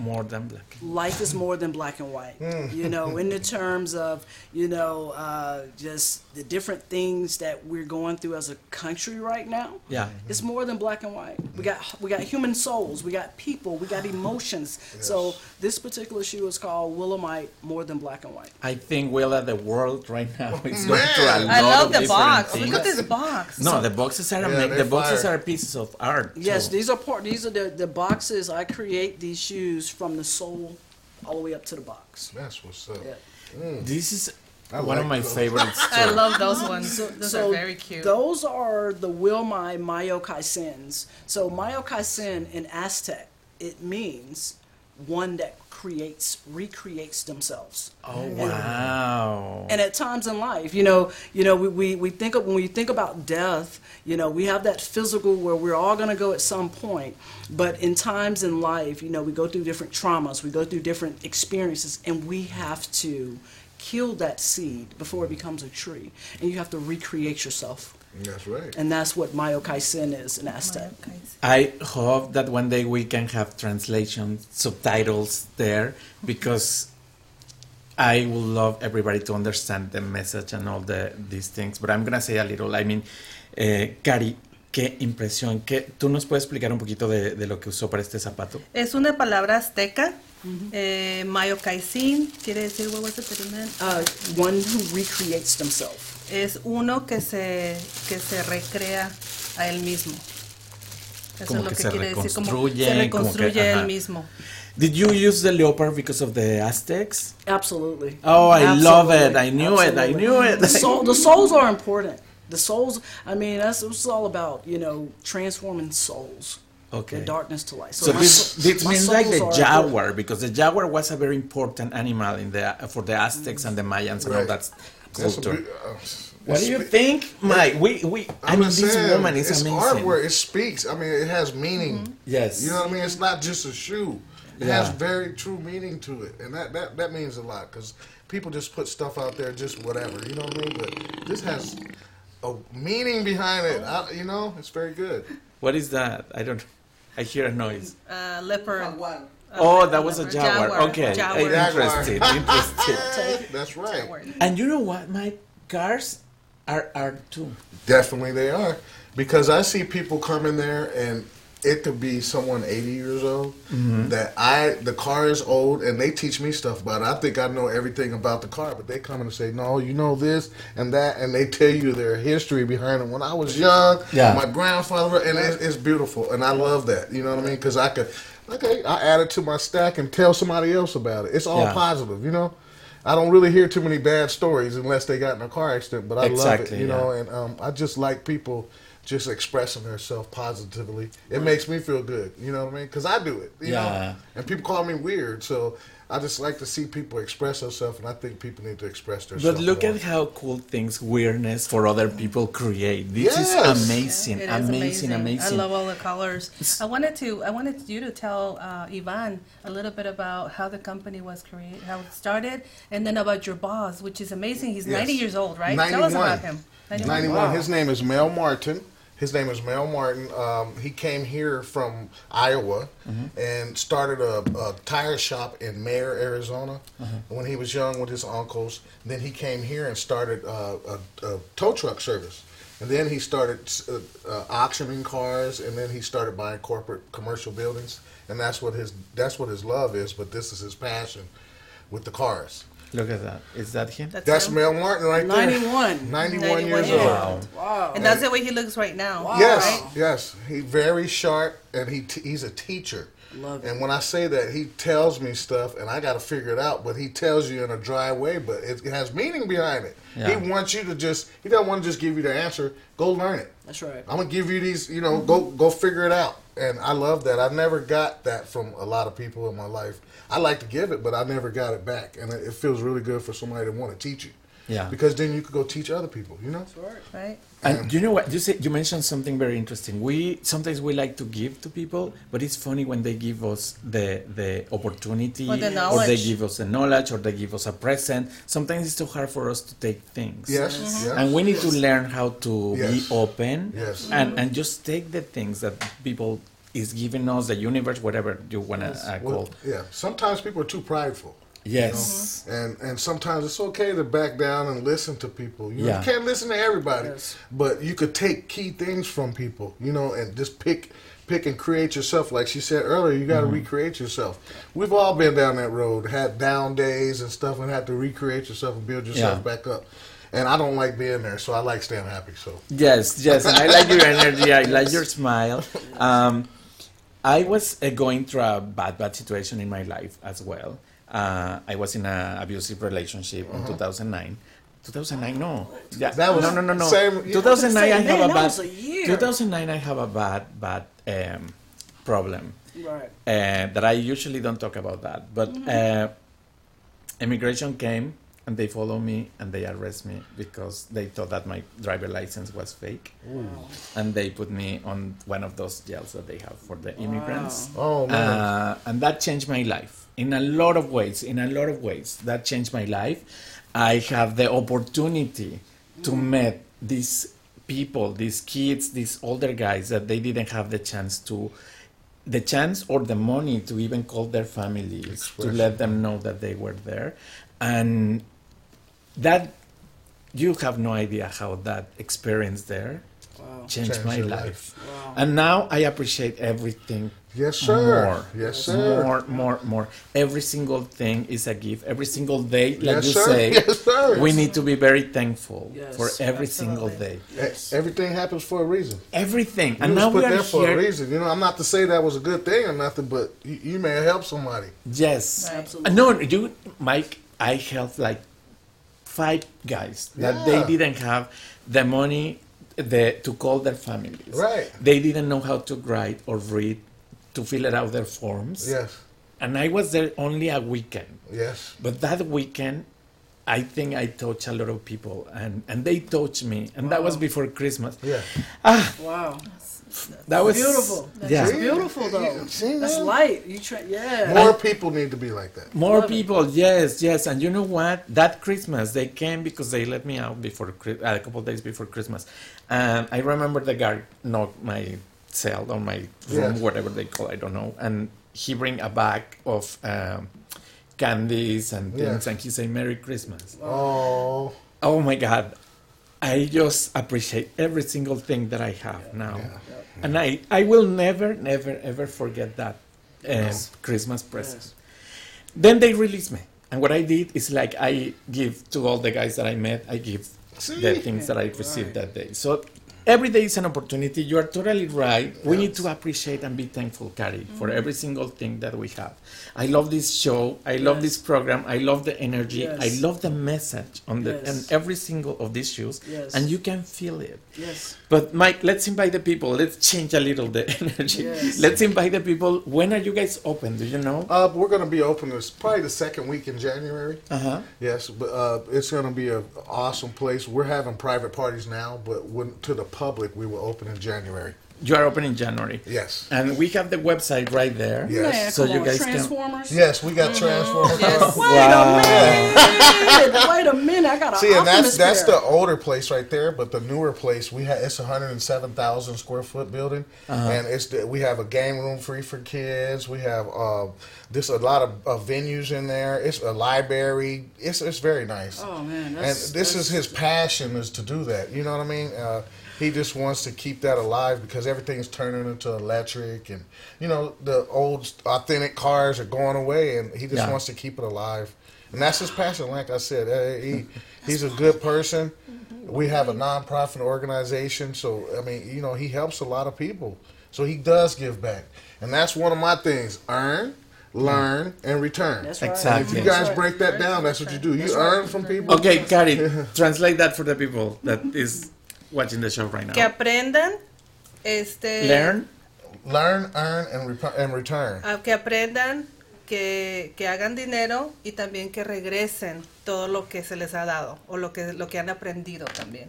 More than black. life is more than black and white. You know, in the terms of you know uh, just the different things that we're going through as a country right now. Yeah. It's more than black and white. We got we got human souls. We got people. We got emotions. So this particular shoe is called Willamite, more than black and white. I think Willa, the world right now (laughs) is going through a lot I love of the box. things. Look at this box. No, the boxes are Yeah, ama- they're the boxes fire. are pieces of art. Yes, too. these are part. These are the the boxes. I create these shoes from the sole all the way up to the box. That's what's up. Yeah. Mm. This is I one of my those. favorites. (laughs) I love those ones. Those are very cute. Those are the Wilmai Mayokai Sins. So Mayokai Sin in Aztec, it means one that creates, recreates themselves. Oh wow! And at times in life, you know, you know, we, we, we think of when we think about death, you know, we have that physical where we're all going to go at some point. But in times in life, you know, we go through different traumas, we go through different experiences, and we have to kill that seed before it becomes a tree. And you have to recreate yourself. That's right. And that's what Mayokai Sin is in Aztec. I hope that one day we can have translation subtitles there because I would love everybody to understand the message and all the these things. But I'm gonna say a little. I mean, eh, Kari, qué impresión. ¿Qué, ¿Tú nos puedes explicar un poquito de, de lo que usó para este zapato? Es una palabra azteca. eh, Mayocaisin quiere decir, what was it that it meant? Uh, one who recreates themselves. Es uno que se, que se recrea a él mismo. Eso Como es lo que que, se quiere decir, como reconstruye, se como que- reconstruye él mismo. Did you use the leopard because of the Aztecs? Absolutely. Oh, I love it. I knew it. I knew it. (laughs) The, soul, the souls are important. The souls, I mean, that's it's all about, you know, transforming souls. Okay. The darkness to light. So my this, sou- this my means like the souls are jaguar because the jaguar was a very important animal in the for the Aztecs and the Mayans and all that That's a culture. bit- uh, what do you think, Mike? We we I I'm mean just this saying, woman is it's amazing. artwork. It speaks. I mean, it has meaning. Yes. You know what I mean? It's not just a shoe. It Yeah. has very true meaning to it, and that that, that means a lot because people just put stuff out there just whatever. You know what I mean? But this has a meaning behind it. I, you know, it's very good. What is that? I don't. I hear a noise. Uh, leopard. Oh, that was a jaguar. Jaguar. Okay, Jaguar. interesting, interesting. (laughs) That's right. And you know what, My Cars are art too. Definitely they are. Because I see people come in there and it could be someone 80 years old mm-hmm. that I the car is old and they teach me stuff about it. I think I know everything about the car, but they come in and say, "No, you know this and that," and they tell you their history behind it. When I was young, Yeah. my grandfather, and it's, it's beautiful, and I love that. You know what I mean? Because I could, okay, I add it to my stack and tell somebody else about it. It's all Yeah. positive, you know. I don't really hear too many bad stories unless they got in a car accident, but I love it, you yeah. know. And um, I just like people just expressing themselves positively. It makes me feel good, you know what I mean? Because I do it, you Yeah. know. And people call me weird, so I just like to see people express themselves, and I think people need to express themselves. But look more. at how cool things weirdness for other people create. This Yes. is amazing, It is amazing, amazing. I love all the colors. I wanted to. I wanted you to tell uh, Ivan a little bit about how the company was created, how it started, and then about your boss, which is amazing. He's Yes. 90 years old, right? Tell us 91. about him. 91. Wow. His name is Mel Martin. His name is Mel Martin. Um, he came here from Iowa and started a, a tire shop in Mayer, Arizona, when he was young with his uncles. Then he came here and started uh, a, a tow truck service. And then he started uh, uh, auctioning cars, and then he started buying corporate commercial buildings. And that's what his that's what his love is. But this is his passion with the cars. Look at that. Is that him? That's him. Mel Martin right there. 91. (laughs) 91 91 years years old. Wow. Wow. And that's the way he looks right now. Yes, right? yes. He very sharp, and he t- he's a teacher. Love it. And when I say that, he tells me stuff, and I got to figure it out. But he tells you in a dry way, but it, it has meaning behind it. Yeah. He wants you to just. He doesn't want to just give you the answer. Go learn it. That's right. I'm gonna give you these. You know, go go figure it out. And I love that. I never got that from a lot of people in my life. I like to give it, but I never got it back, and it, it feels really good for somebody to want to teach you. Yeah. Because then you could go teach other people. You know. That's right. Right. And you know what? You said you mentioned something very interesting. We sometimes we like to give to people, but it's funny when they give us the the opportunity, Or the they give us the knowledge, or they give us a present. Sometimes it's too hard for us to take things. Yes. Mm-hmm. yes. And we need to learn how to Yes. be open Yes. and, and just take the things that people is giving us, the universe, whatever you want to uh, Well, call. yeah. Sometimes people are too prideful. Yes. and and sometimes it's okay to back down and listen to people. You, Yeah. you can't listen to everybody, Yes. but you could take key things from people, you know, and just pick pick and create yourself. Like she said earlier, you got to recreate yourself. We've all been down that road, had down days and stuff, and had to recreate yourself and build yourself Yeah. back up. And I don't like being there, so I like staying happy. So Yes, yes, and I like your energy. I like your smile. (laughs) Um, I was uh, going through a bad, bad situation in my life as well. Uh, I was in an abusive relationship in 2009. 2009, no. Yeah, Uh-huh. That was no, no, no, no. same- yeah. 2009, I have man, a bad. a 2009, I have a bad, bad um, problem. Right. uh, that I usually don't talk about that. But uh, immigration came and they follow me and they arrest me because they thought that my driver license was fake, and they put me on one of those jails that they have for the immigrants. oh man, Uh, and that changed my life in a lot of ways. In a lot of ways, that changed my life. I have the opportunity to meet these people, these kids, these older guys that they didn't have the chance to, the chance or the money to even call their families to let them know that they were there, and that you have no idea how that experience there Wow. changed Changed my life. life. Wow. And now I appreciate everything yes sir, more. yes sir, More, more, more. Every single thing is a gift. Every single day, like Yes, you sir. say, (laughs) Yes, sir. we need to be very thankful Yes, for every single day. E- everything happens for a reason. Everything. You and was now put we are there for a here. reason. You know, I'm not to say that was a good thing or nothing, but you, you may have helped somebody. Yes. Absolutely. No, you, Mike, I helped like five guys that they didn't have the money the, to call their families. Right. They didn't know how to write or read to fill it out their forms. Yes, And I was there only a weekend. yes. But that weekend, I think I touched a lot of people, and, and they touched me, and that was before Christmas. Yeah. Ah, Wow. That was Beautiful. Yeah, That's beautiful though. See That's light. You try. Yeah. More people need to be like that. more Love it. people. Yes, yes, and you know what? That Christmas they came because they let me out before uh, a couple of days before Christmas, and I remember the guard knocked my cell or my room, Yes. whatever they call, it, I don't know, and he bring a bag of. Um, candies and things Yes. and he say merry christmas Oh, Oh my God. I just appreciate every single thing that I have now. And I, I will never, never, ever forget that uh, Christmas present. Yes. Then they released me. And what I did is like I give to all the guys that I met, I give the things that I received that day. So every day is an opportunity. You are totally right. We need to appreciate and be thankful, Kari, for Mm-hmm. every single thing that we have. I love this show. I love Yes. this program. I love the energy. I love the message on the Yes. and every single of these shows. Yes. And you can feel it. Yes. But Mike, let's invite the people. Let's change a little the (laughs) energy. Yes. Let's invite the people. When are you guys open? Do you know? Uh, we're going to be open It's probably the second week in January. Uh huh. Yes, but uh, it's going to be an awesome place. We're having private parties now, but when, to the public, we will open in January. You are open in January. Yes. And we have the website right there. Yes. Man, So you on, guys can- Transformers. Yes, we got Transformers. Yes. (laughs) Wait Wow. a minute. Wait a minute. I got a See, and that's Optimus that's the older place right there, but the newer place we have it's hundred and seven thousand square foot building, and it's the, we have a game room free for kids. We have uh, this a lot of uh, venues in there. It's a library. It's it's very nice. Oh man, and that's, this is his passion is to do that. You know what I mean? Uh, he just wants to keep that alive because everything's turning into electric, and you know the old authentic cars are going away, and he just Yeah. wants to keep it alive. And that's his passion. Like I said, uh, he (laughs) he's a good person. We have a nonprofit organization, so I mean, you know, he helps a lot of people. So he does give back, and that's one of my things: earn, learn, and return. That's right. Exactly. If you That's guys right. break that down, that's what you do. You earn from people. Okay, Kari, (laughs) translate that for the people that is watching the show right now. Que aprendan, este, Learn. Learn, earn, and, and return. a que aprendan, que, que hagan dinero y también que regresen todo lo que se les ha dado o lo que, lo que han aprendido también.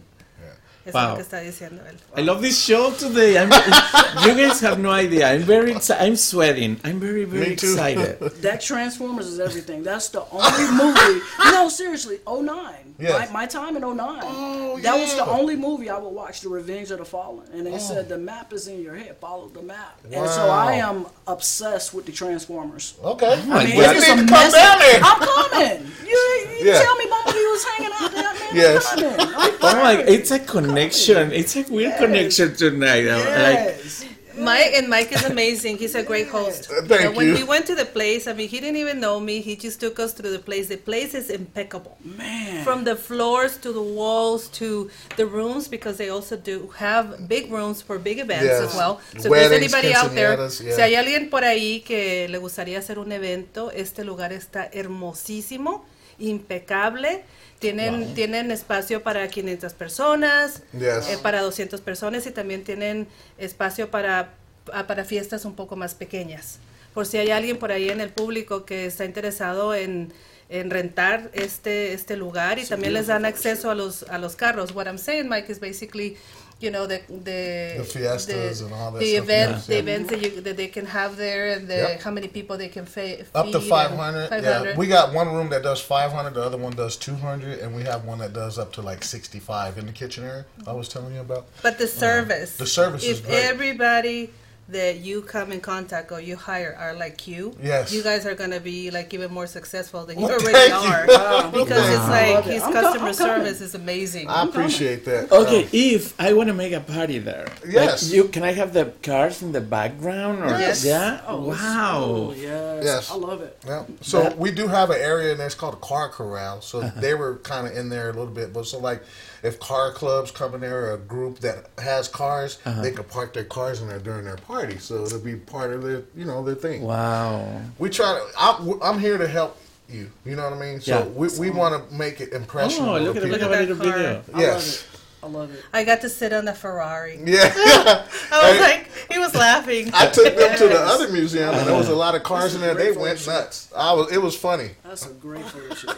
Eso es Wow. lo que está diciendo él. I love this show today. I'm, (laughs) you guys have no idea. I'm very excited. I'm sweating. I'm very, very Me too. excited. (laughs) That Transformers is everything. That's the only movie. No, seriously, 09. Yes. My, my time in 09. Oh, that was the only movie I would watch, The Revenge of the Fallen. And they oh. said the map is in your head. Follow the map. Wow. And so I am obsessed with the Transformers. Okay. I mean, God. it's just You a need to come message. down there. I'm coming. You, you Yeah. tell me Bumblebee was hanging out there, man. Yes. I'm coming. Oh my! It's a connection. It's a weird connection tonight. I'm Like, Yes. Mike and Mike is amazing. He's a great host. Uh, thank You know, when you. we went to the place, I mean, he didn't even know me. He just took us through the place. The place is impeccable. Man. From the floors to the walls to the rooms, because they also do have big rooms for big events Yes. as well. So if there's anybody out there, yeah. si hay alguien por ahí que le gustaría hacer un evento, este lugar está hermosísimo, impecable. Tienen, tienen espacio para 500 personas, Yes. eh, para 200 personas y también tienen espacio para, ah, para fiestas un poco más pequeñas. Por si hay alguien por ahí en el público que está interesado en, en rentar este, este lugar y también les dan acceso a los, a los carros. What I'm saying, Mike, is basically, you know, the, the, The fiestas and all that the stuff, events, yeah. the events that, you, that they can have there and the, Yep. how many people they can fe- Up to feed 500. 500. Yeah, we got one room that does 500, the other one does 200, and we have one that does up to like 65 in the kitchen area. I was telling you about. But the uh, service. The service is If great. everybody that you come in contact or you hire are like you, Yes. you guys are gonna be like even more successful than you Well, already thank you. are. (laughs) Wow. Because it's like Love it. his I'm co- customer I'm coming. service is amazing. I appreciate that. okay, Uh, if I want to make a party there, like, Yes. you can I have the cars in the background or Yes. yeah? Oh, wow. oh, yes. Yes. I love it. Yeah. So That- we do have an area in there. It's called a car corral. So they were kind of in there a little bit. But so like, if car clubs come in there, or a group that has cars, they can park their cars in there during their party. So it'll be part of their, you know, their thing. Wow. We try to. I'm, I'm here to help you. You know what I mean? So Yeah. we, we want to make it impressionable. Oh, look at, people. look at Look a at little that car. video. Yes. Love it. I love it. I got to sit on the Ferrari. Yeah. (laughs) I was (laughs) Hey. like, he was laughing. I took them to the other museum, and there was a lot of cars in there. They went photo nuts. I was. It was funny. That's a great photo shoot.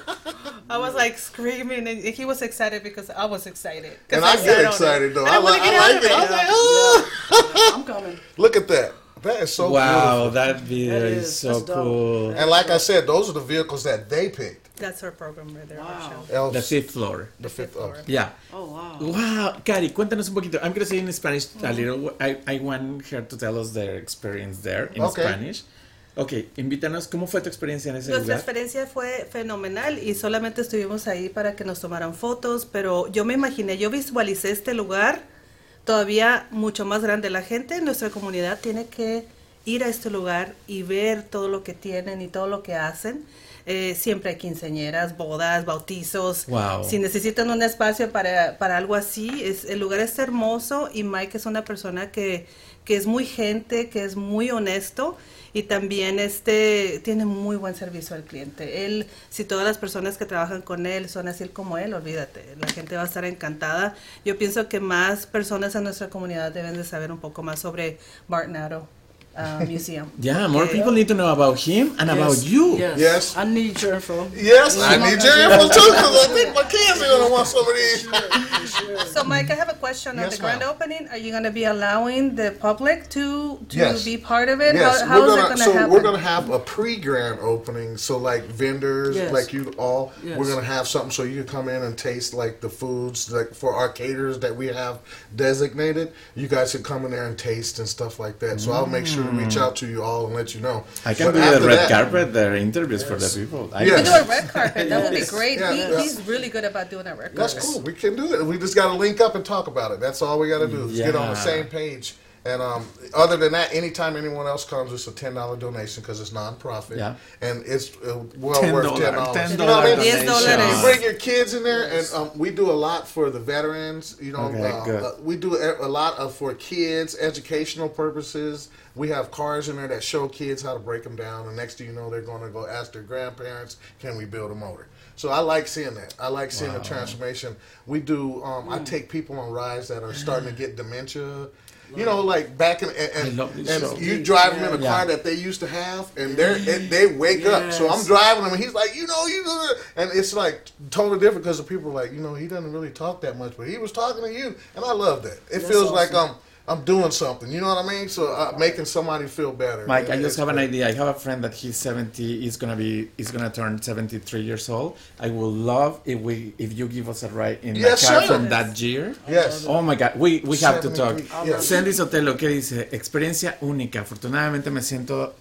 I was like screaming, and he was excited because I was excited. 'Cause And I, sat get excited though. And I, wanna li- get I like of it. I was Yeah. like, oh. I'm coming. Look at that. That is so wow, beautiful. that video That is, is- so that's dope. cool. And like I said, those are the vehicles that they picked. That's our program right there. Wow. show. Elves, The fifth floor. the fifth. floor. Oh. Yeah. Oh wow. Wow, Cari, cuéntanos un poquito. I'm going to say in Spanish a little. I, I want her to tell us their experience there in Okay. Spanish. Ok, invítanos. ¿Cómo fue tu experiencia en ese Nuestra lugar? experiencia fue fenomenal y solamente estuvimos ahí para que nos tomaran fotos, pero yo me imaginé, yo visualicé este lugar todavía mucho más grande. La gente en nuestra comunidad tiene que ir a este lugar y ver todo lo que tienen y todo lo que hacen. Eh, siempre hay quinceañeras, bodas, bautizos. Wow. Si necesitan un espacio para, para algo así, es, el lugar es hermoso y Mike es una persona que, que es muy gente, que es muy honesto y también este tiene muy buen servicio al cliente. Él, si todas las personas que trabajan con él son así como él, olvídate, la gente va a estar encantada. Yo pienso que más personas en nuestra comunidad deben de saber un poco más sobre Martinado uh, Museum. (laughs) Yeah, more Porque- people need to know about him and about you. Yes. Yes. I need your info. Yes, I need your info too because I think my kids are gonna want some of these. So, Mike, I have a question on Yes, the grand ma'am. opening. Are you going to be allowing the public to to Yes. be part of it? Yes, how how we're gonna, it going to so happen? we're gonna have a pre-grand opening. So like vendors, Yes. like you all, Yes. we're gonna have something so you can come in and taste like the foods like for our caterers that we have designated. You guys can come in there and taste and stuff like that. So I'll make sure to reach mm. out to you all and let you know. I can But do the red that- carpet, the interviews for the people. I Yes. We do a red carpet. That would be great. Yeah, he, yeah. He's really good about doing a red carpet. That's cool. We can do it. We just got to link up and talk about it. That's all we got to do. Is get on the same page. And um, other than that, anytime anyone else comes, it's a ten dollar donation because it's nonprofit. Yeah. and it's uh, well $10, worth ten dollars. 10 You know what I mean? Yes, dollars. You bring your kids in there, and um, we do a lot for the veterans. You know, Okay, uh, good. uh, we do a, a lot of for kids, educational purposes. We have cars in there that show kids how to break them down, and next thing you know, they're going to go ask their grandparents, "Can we build a motor?" So I like seeing that. I like seeing the transformation. We do. Um, I take people on rides that are starting to get dementia. You know, like back in, and, and, and you drive them in a Yeah. car that they used to have, and they're they wake up. So I'm driving him, and he's like, you know, you know, and it's like totally different because the people are like, you know, he doesn't really talk that much, but he was talking to you, and I love that. It That's feels like awesome. Um, I'm doing something. You know what I mean? So uh, making somebody feel better. Mike, I just have an idea. I have a friend that he's 70. He's gonna be. He's gonna turn 73 years old. I would love if we, if you give us a ride in Yes, the car sir. from that year. Yes. Oh my God, we we have to talk. 73, yes. Sandy Sotelo, ¿qué dice? Experiencia única. Afortunadamente me siento,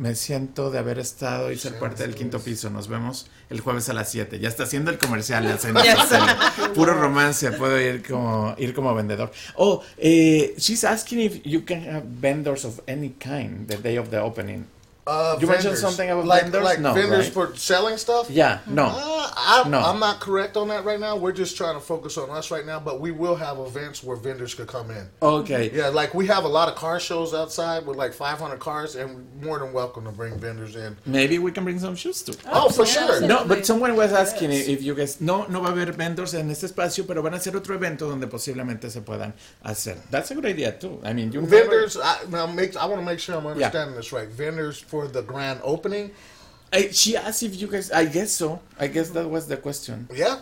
me siento de haber estado y ser parte del quinto piso. Nos vemos el jueves a las 7. Ya está haciendo el comercial. (laughs) Puro romance. Puedo ir como ir como vendedor. Oh, eh, she's asking if you can have vendors of any kind the day of the opening. Uh, You mentioned vendors. something about like, vendors? Like No, vendors right? for selling stuff? Yeah, no. I'm, No. I'm not correct on that right now. We're just trying to focus on us right now, but we will have events where vendors could come in. Okay. Yeah, like we have a lot of car shows outside with like 500 cars, and we're more than welcome to bring vendors in. Maybe we can bring some shoes too. Oh, for sure. No, but someone was asking if you guys no no va a haber vendors en este espacio, pero van a hacer otro evento donde posiblemente se puedan hacer. That's a good idea too. I mean, you never- Vendors, I, now make, I want to make sure I'm understanding this right. Vendors for the grand opening. I, she asked if you guys. I guess so. I guess that was the question. Yeah,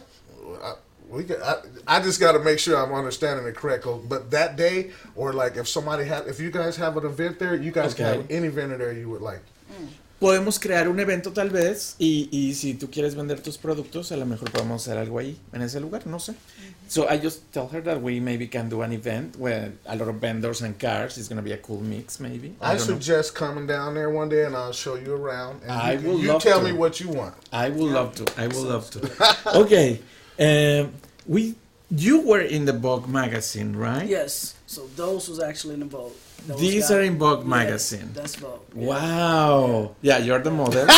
I, we could, I, I just got to make sure I'm understanding it correctly. Oh, but that day, or like if somebody have, if you guys have an event there, you guys can have any vendor there you would like. Mm. Podemos crear un evento tal vez y, y si tú quieres vender tus productos, a lo mejor podemos hacer algo ahí, en ese lugar, no sé. So I just tell her that we maybe can do an event where a lot of vendors and cars. It's going to be a cool mix, maybe. I, know. suggest coming down there one day and I'll show you around. And I you, will you love tell to. me what you want. I would love to. I would love to. (laughs) okay. Um, we you were in the Vogue magazine, right? Yes. So those was actually in the Vogue. Those These got- are in Vogue Yeah, magazine. That's Vogue. Yeah. Wow. Yeah, you're the model. (laughs) I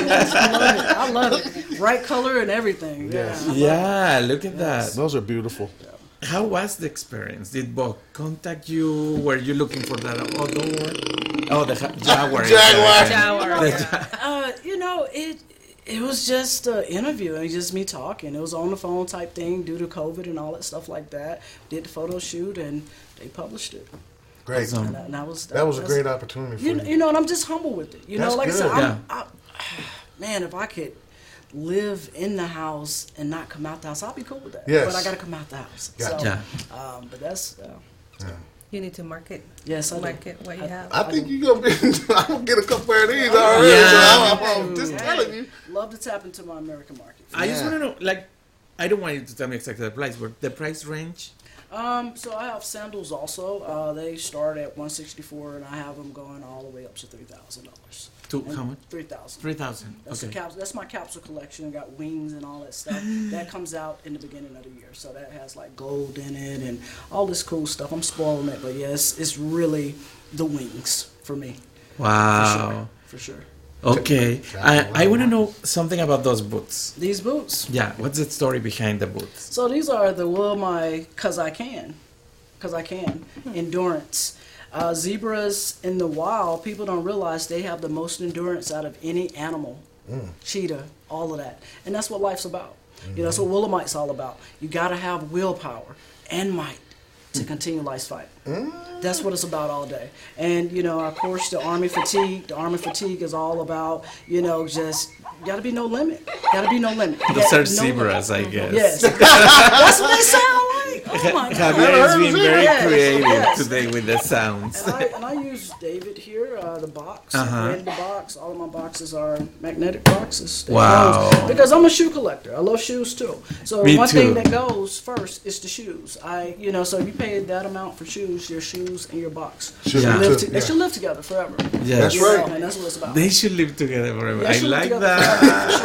love it. I love it. Bright color and everything. Yeah. yeah, look at that. Those are beautiful. How was the experience? Did Vogue contact you? Were you looking for that odor? Oh, the ha- Jaguar. (laughs) Jaguar. Shower. The Ja- Uh, you know, it it was just an interview and just me talking. It was on the phone type thing due to COVID and all that stuff like that. Did the photo shoot and they published it. Great. Awesome. And, I- and I was That was a great opportunity for You, you. you know, and I'm just humble with it. You That's know, like I said, good. I'm, I, man, if I could live in the house and not come out the house, I'll be cool with that. Yes. But I got to come out the house. Gotcha. So, Yeah. um, but that's uh, You need to market. yes, I do. Market what you have. I think you're gonna be. (laughs) I'm gonna get a couple of these already. Yeah. So I'm, I'm just telling you. love to tap into my American market. I just want to know, like, I don't want you to tell me exactly the price, but the price range. Um, so I have sandals also. Uh, they start at 164, and I have them going all the way up to three thousand dollars. To how much? Three thousand. Three thousand. That's, Okay. cap- that's my capsule collection. Got wings and all that stuff. that (gasps) comes out in the beginning of the year. So that has like gold in it and all this cool stuff. I'm spoiling it, but yeah, it's, really the wings for me. Wow. For sure. For sure. Okay. I, I want to know something about those boots. These boots. Yeah. What's the story behind the boots? So these are the will my cause I can, cause I can hmm. endurance. Uh, zebras in the wild, people don't realize they have the most endurance out of any animal. Hmm. Cheetah, all of that, and that's what life's about. You know, that's mm-hmm. what Willamite's all about. You got to have willpower and might to continue life's fight. That's what it's about all day. And you know, of course, the army fatigue. The army fatigue is all about you know just got to be no limit. Got to be no limit. Those are no zebras, I guess. Yes. (laughs) That's what they sound like. Oh my God. Javier has been very Yes, creative yes. today with the sounds. And I, and I use David here, uh, the box. Uh-huh. The box. All of my boxes are magnetic boxes. They Wow. goes- Because I'm a shoe collector. I love shoes too. So Me one too. thing that goes first is the shoes. I, you know, so if you pay that amount for shoes, your shoes and your box. Should Yeah. Live too, to- They yeah. should live together forever. Yes. That's You right. know, and that's what it's about. They should live together forever. They I like that.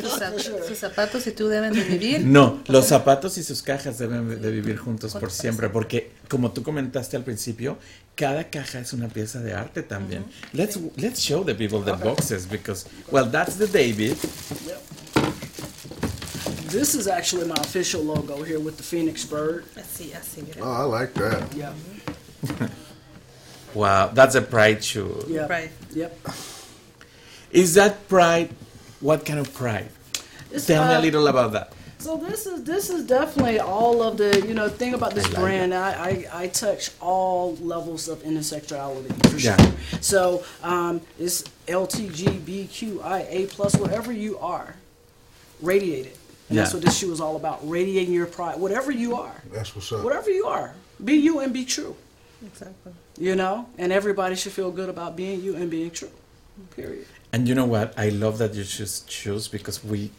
Tus, zap- tus zapatos y tú deben vivir. No, los zapatos y sus cajas deben de- de vivir juntos por siempre, porque como tú comentaste al principio, cada caja es una pieza de arte también. Let's let's show the people the boxes because well, that's the David. Yep. This is actually my official logo here with the phoenix bird. Así, así, mira. Oh, I like that. Yeah. (laughs) Wow, that's a pride shoe. Yeah. Right. Yep. Is that pride? What kind of pride? It's, Tell me a little about that. So this is this is definitely all of the you know thing about this I like brand. I, I I touch all levels of intersectionality for Yeah. sure. So um, it's LTGBQIA plus whatever you are, radiate it. And that's what this shoe is all about. Radiating your pride, whatever you are, That's what's up. whatever you are, be you and be true. Exactly. You know, and everybody should feel good about being you and being true. Period. And you know what? I love that you just choose because we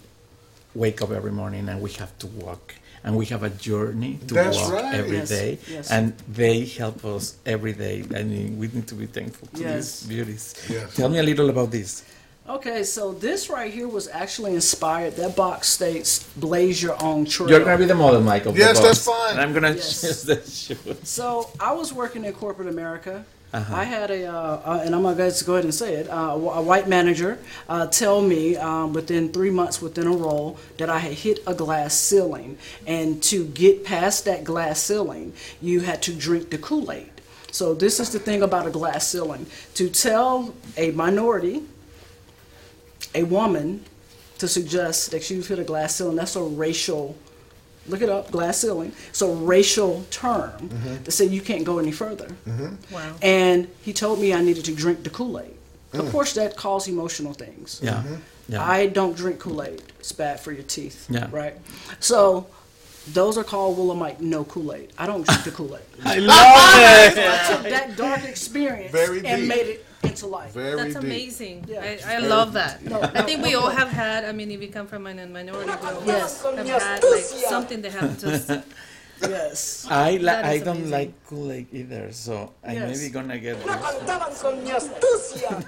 wake up every morning and we have to walk and we have a journey to That's walk right. every Yes, day, yes. and they help us every day. I mean, we need to be thankful to Yes. these beauties. Yes. Tell me a little about this. Okay, so this right here was actually inspired. That box states "Blaze your own trail." You're gonna be the model, Michael. Yes, that's fine. And I'm gonna Yes. (laughs) choose the shoes. So I was working in corporate America. Uh-huh. I had a, uh, uh, and I'm gonna go ahead and say it, uh, a white manager uh, tell me um, within three months within a role that I had hit a glass ceiling, and to get past that glass ceiling, you had to drink the Kool-Aid. So this is the thing about a glass ceiling: to tell a minority, a woman, to suggest that you've hit a glass ceiling, that's a racial look it up, glass ceiling. It's a racial term Mm-hmm. to say you can't go any further. Mm-hmm. Wow. And he told me I needed to drink the Kool Aid. Of mm. course, that caused emotional things. Yeah. Mm-hmm. Yeah. I don't drink Kool Aid. It's bad for your teeth. Yeah. Right. So those are called Willamite no Kool Aid. I don't drink the Kool Aid. (laughs) I love it. I took that dark experience Very and deep. made it into life. Very That's deep. amazing. Yeah. I, I love that. No, I think we all have had, I mean, if you come from a minority group, Yes. have had like something that happened to us. (laughs) Yes. I li- I is don't like Kool Aid either, so I'm Yes. maybe gonna get this. Cantaban con mi astucia.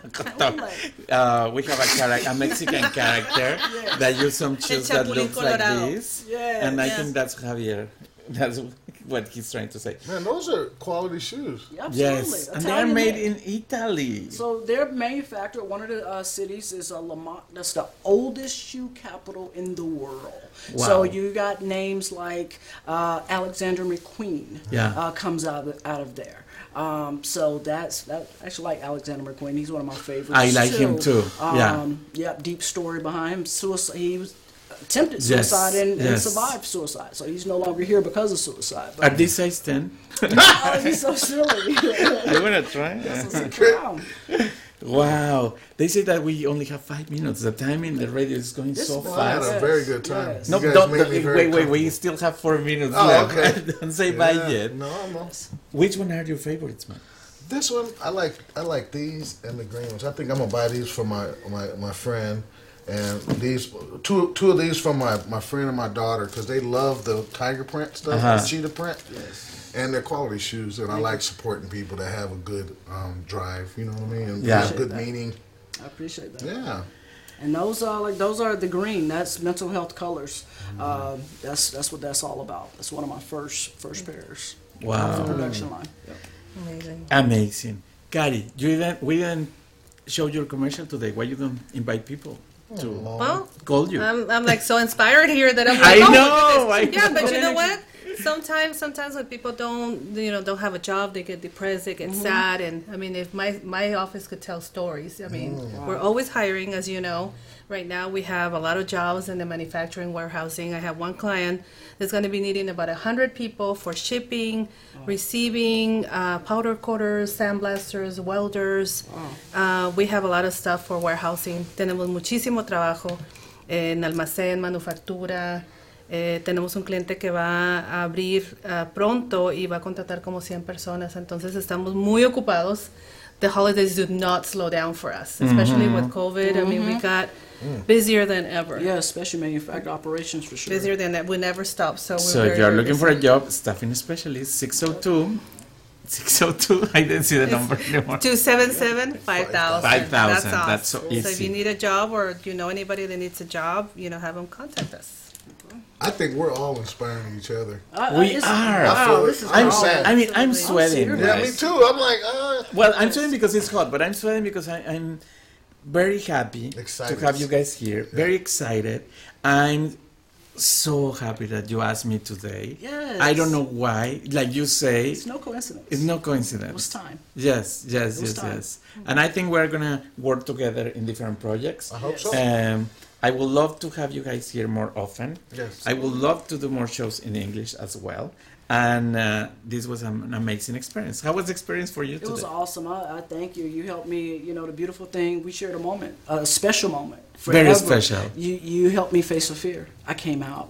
Uh, we have a character, a Mexican character that use some shoes that Chapulín looks like this, Yes. and I Yes. think that's Javier. (laughs) That's what he's trying to say. Man, those are quality shoes. Absolutely. Yes, and they are made made. in Italy. So their manufacturer. One of the uh, cities is uh, Lamont. That's the oldest shoe capital in the world. Wow. So you got names like uh, Alexander McQueen. Yeah. Uh, comes out of, out of there. Um, so that's that. I actually like Alexander McQueen. He's one of my favorites. I like him too. Yeah. Um, Yep. Deep story behind him. Suicide. He was attempted Yes, suicide and, and yes. survived suicide. So he's no longer here because of suicide. Are But these size 10? oh, he's so silly. (laughs) I wanna try. Wow. Wow. They say that we only have five minutes. The time in the radio is going so Well, I had a very good time. Yes. No, You guys don't, made don't- me wait, very wait, we still have four minutes Oh, left. okay. (laughs) don't say bye yet. No, I'm not. Which one are your favorites, man? This one, I like. I like these and the green ones. I think I'm gonna buy these for my my, my friend And these two two of these from my, my friend and my daughter because they love the tiger print stuff, Uh-huh. the cheetah print, yes. and they're quality shoes. And I like supporting people that have a good um, drive. You know what I mean? And Yeah. good Appreciate that. meaning. I appreciate that. Yeah. And those are like those are the green. That's mental health colors. Mm-hmm. Um, that's that's what that's all about. That's one of my first first pairs. Wow. The production line. Yep. Amazing. Amazing. Kari, you didn't, we didn't show your commercial today. Why you don't invite people to Well, call you? I'm, I'm like so inspired here that I'm (laughs) I like, oh, know, I at yeah, know. but you know what? Sometimes, sometimes when people don't, you know, don't have a job, they get depressed, they get mm-hmm. sad, and I mean, if my my office could tell stories, I mean, mm, we're always hiring, as you know. Right now, we have a lot of jobs in the manufacturing, warehousing. I have one client that's going to be needing about hundred people for shipping, receiving, uh, powder coaters, sandblasters, welders. Uh, we have a lot of stuff for warehousing. Tenemos muchísimo trabajo en almacén, manufactura. Eh, tenemos un cliente que va a abrir ah, pronto y va a contratar como 100 personas. Entonces estamos muy ocupados. The holidays do not slow down for us, especially with COVID. I mean, we got busier than ever. Yeah, especially manufactured operations for sure. Busier than that. We never stop. So, we're So if you are very looking for a job, staffing specialist, 602, 602, (laughs) I didn't see the number anymore. 277 5000. 5,000, That's, awesome. that's so So if you need a job or you know anybody that needs a job, you know, have them contact us. I think we're all inspiring each other. I- I- We it's- are. I feel Wow, it. this is I'm, I'm awesome. sad. I mean, I'm sweating. Yeah, me too. I'm like, uh, Well, I'm sweating because it's hot, but I'm sweating because I, I'm very happy Excited. to have you guys here. Very excited. I'm so happy that you asked me today. Yes. I don't know why. Like you say, It's no coincidence. it's no coincidence. It was time. Yes, yes, It was yes, time. yes. And I think we're gonna work together in different projects. I hope so. Um, I would love to have you guys here more often. Yes. I would love to do more shows in English as well. And uh, this was an amazing experience. How was the experience for you It today? was awesome. I, I thank you. You helped me. You know, the beautiful thing we shared a moment, a special moment. Forever. Very special. You you helped me face the fear. I came out.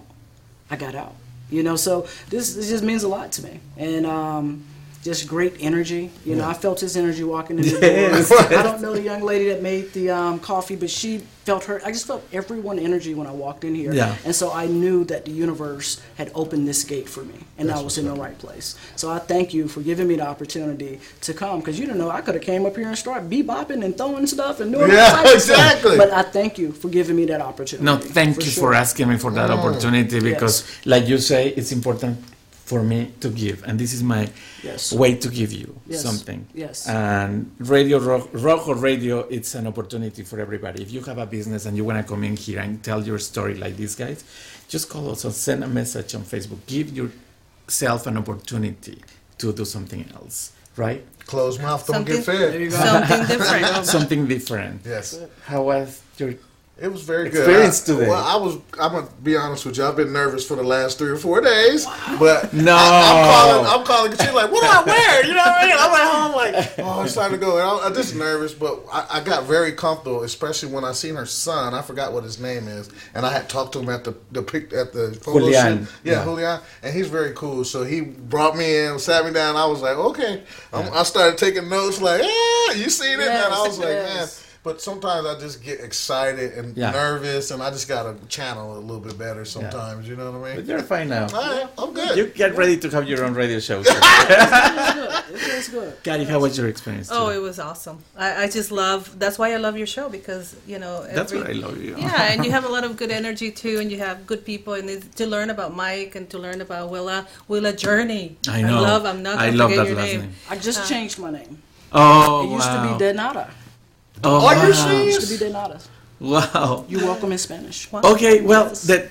I got out. You know, so this, this just means a lot to me, and um, just great energy. You know, I felt his energy walking in the (laughs) Yes. door. I don't know the young lady that made the um, coffee, but she felt her. I just felt everyone energy when I walked in here. Yeah. And so I knew that the universe had opened this gate for me, and I was in the right place. So I thank you for giving me the opportunity to come, because you don't know I could have came up here and started bebopping and throwing stuff and doing all Yeah, types of stuff. exactly. But I thank you for giving me that opportunity. No, thank you sure. for asking me for that Mm. opportunity because, like you say, it's important for me to give, and this is my Yes. way to give you Yes. something. Yes. And Radio Ro- Rojo Radio, it's an opportunity for everybody. If you have a business and you want to come in here and tell your story like these guys, just call us or send a message on Facebook. Give yourself an opportunity to do something else, right? Close mouth don't Something- get fed. There you go. Something (laughs) different. something different. Yes. How was your It was very good. Experience I- today. Well, I was. I'm gonna be honest with you. I've been nervous for the last three or four days, but No. I, am calling. I'm calling. She's like, "What do I wear?" You know what I mean? I'm like, oh, home, like, oh, it's time to go. And I, I'm just nervous, but I, I got very comfortable, especially when I seen her son. I forgot what his name is, and I had talked to him at the the pic at the photo Julian. shoot. Yeah, Yeah. Julian, and he's very cool. So he brought me in, sat me down. I was like, okay. I'm, I started taking notes, like, yeah, you seen it? and I Yes, was like, man. Yes. But sometimes I just get excited and Yeah. nervous, and I just gotta channel it a little bit better sometimes. You know what I mean? But you're fine now. All right, I'm good. You get ready to have your own radio show. (laughs) It feels good. Kari, how was your experience? Oh, it was awesome. I, I just love. That's why I love your show because you know. Every, That's what I love you. Yeah, and you have a (laughs) lot of good energy too, and you have good people, and it's, to learn about Mike and to learn about Willa, Willa Journey. I know. I love. I'm not. I gonna love that your last name. name. I just uh, changed my name. Oh, It used wow. to be Denata. Oh, Are you wow. It serious? to be Denata. Wow. You're welcome in Spanish. Wow. Okay, well, Yes. that.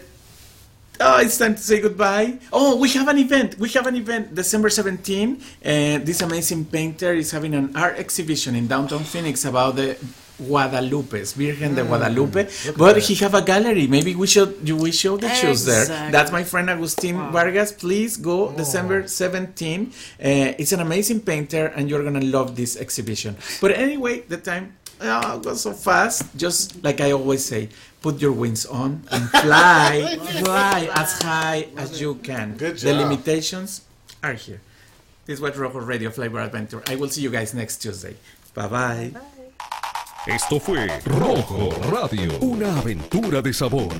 Oh, it's time to say goodbye. Oh, we have an event. We have an event December 17. And this amazing painter is having an art exhibition in downtown Phoenix about the Guadalupes, Virgen de Guadalupe. But he have a gallery. Maybe we should we show the shoes there. That's my friend Agustin Vargas. Please go December 17. Uh, it's an amazing painter, and you're gonna love this exhibition. But anyway, the time oh, goes so fast. Just like I always say, put your wings on and fly, (laughs) fly as high as you can. Good The limitations are here. This was Rojo Radio Flavor Adventure. I will see you guys next Tuesday. Bye bye. Bye. Esto fue Rojo Radio, una aventura de sabor.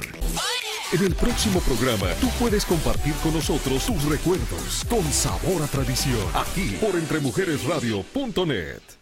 En el próximo programa tú puedes compartir con nosotros tus recuerdos con sabor a tradición, aquí por entremujeresradio.net.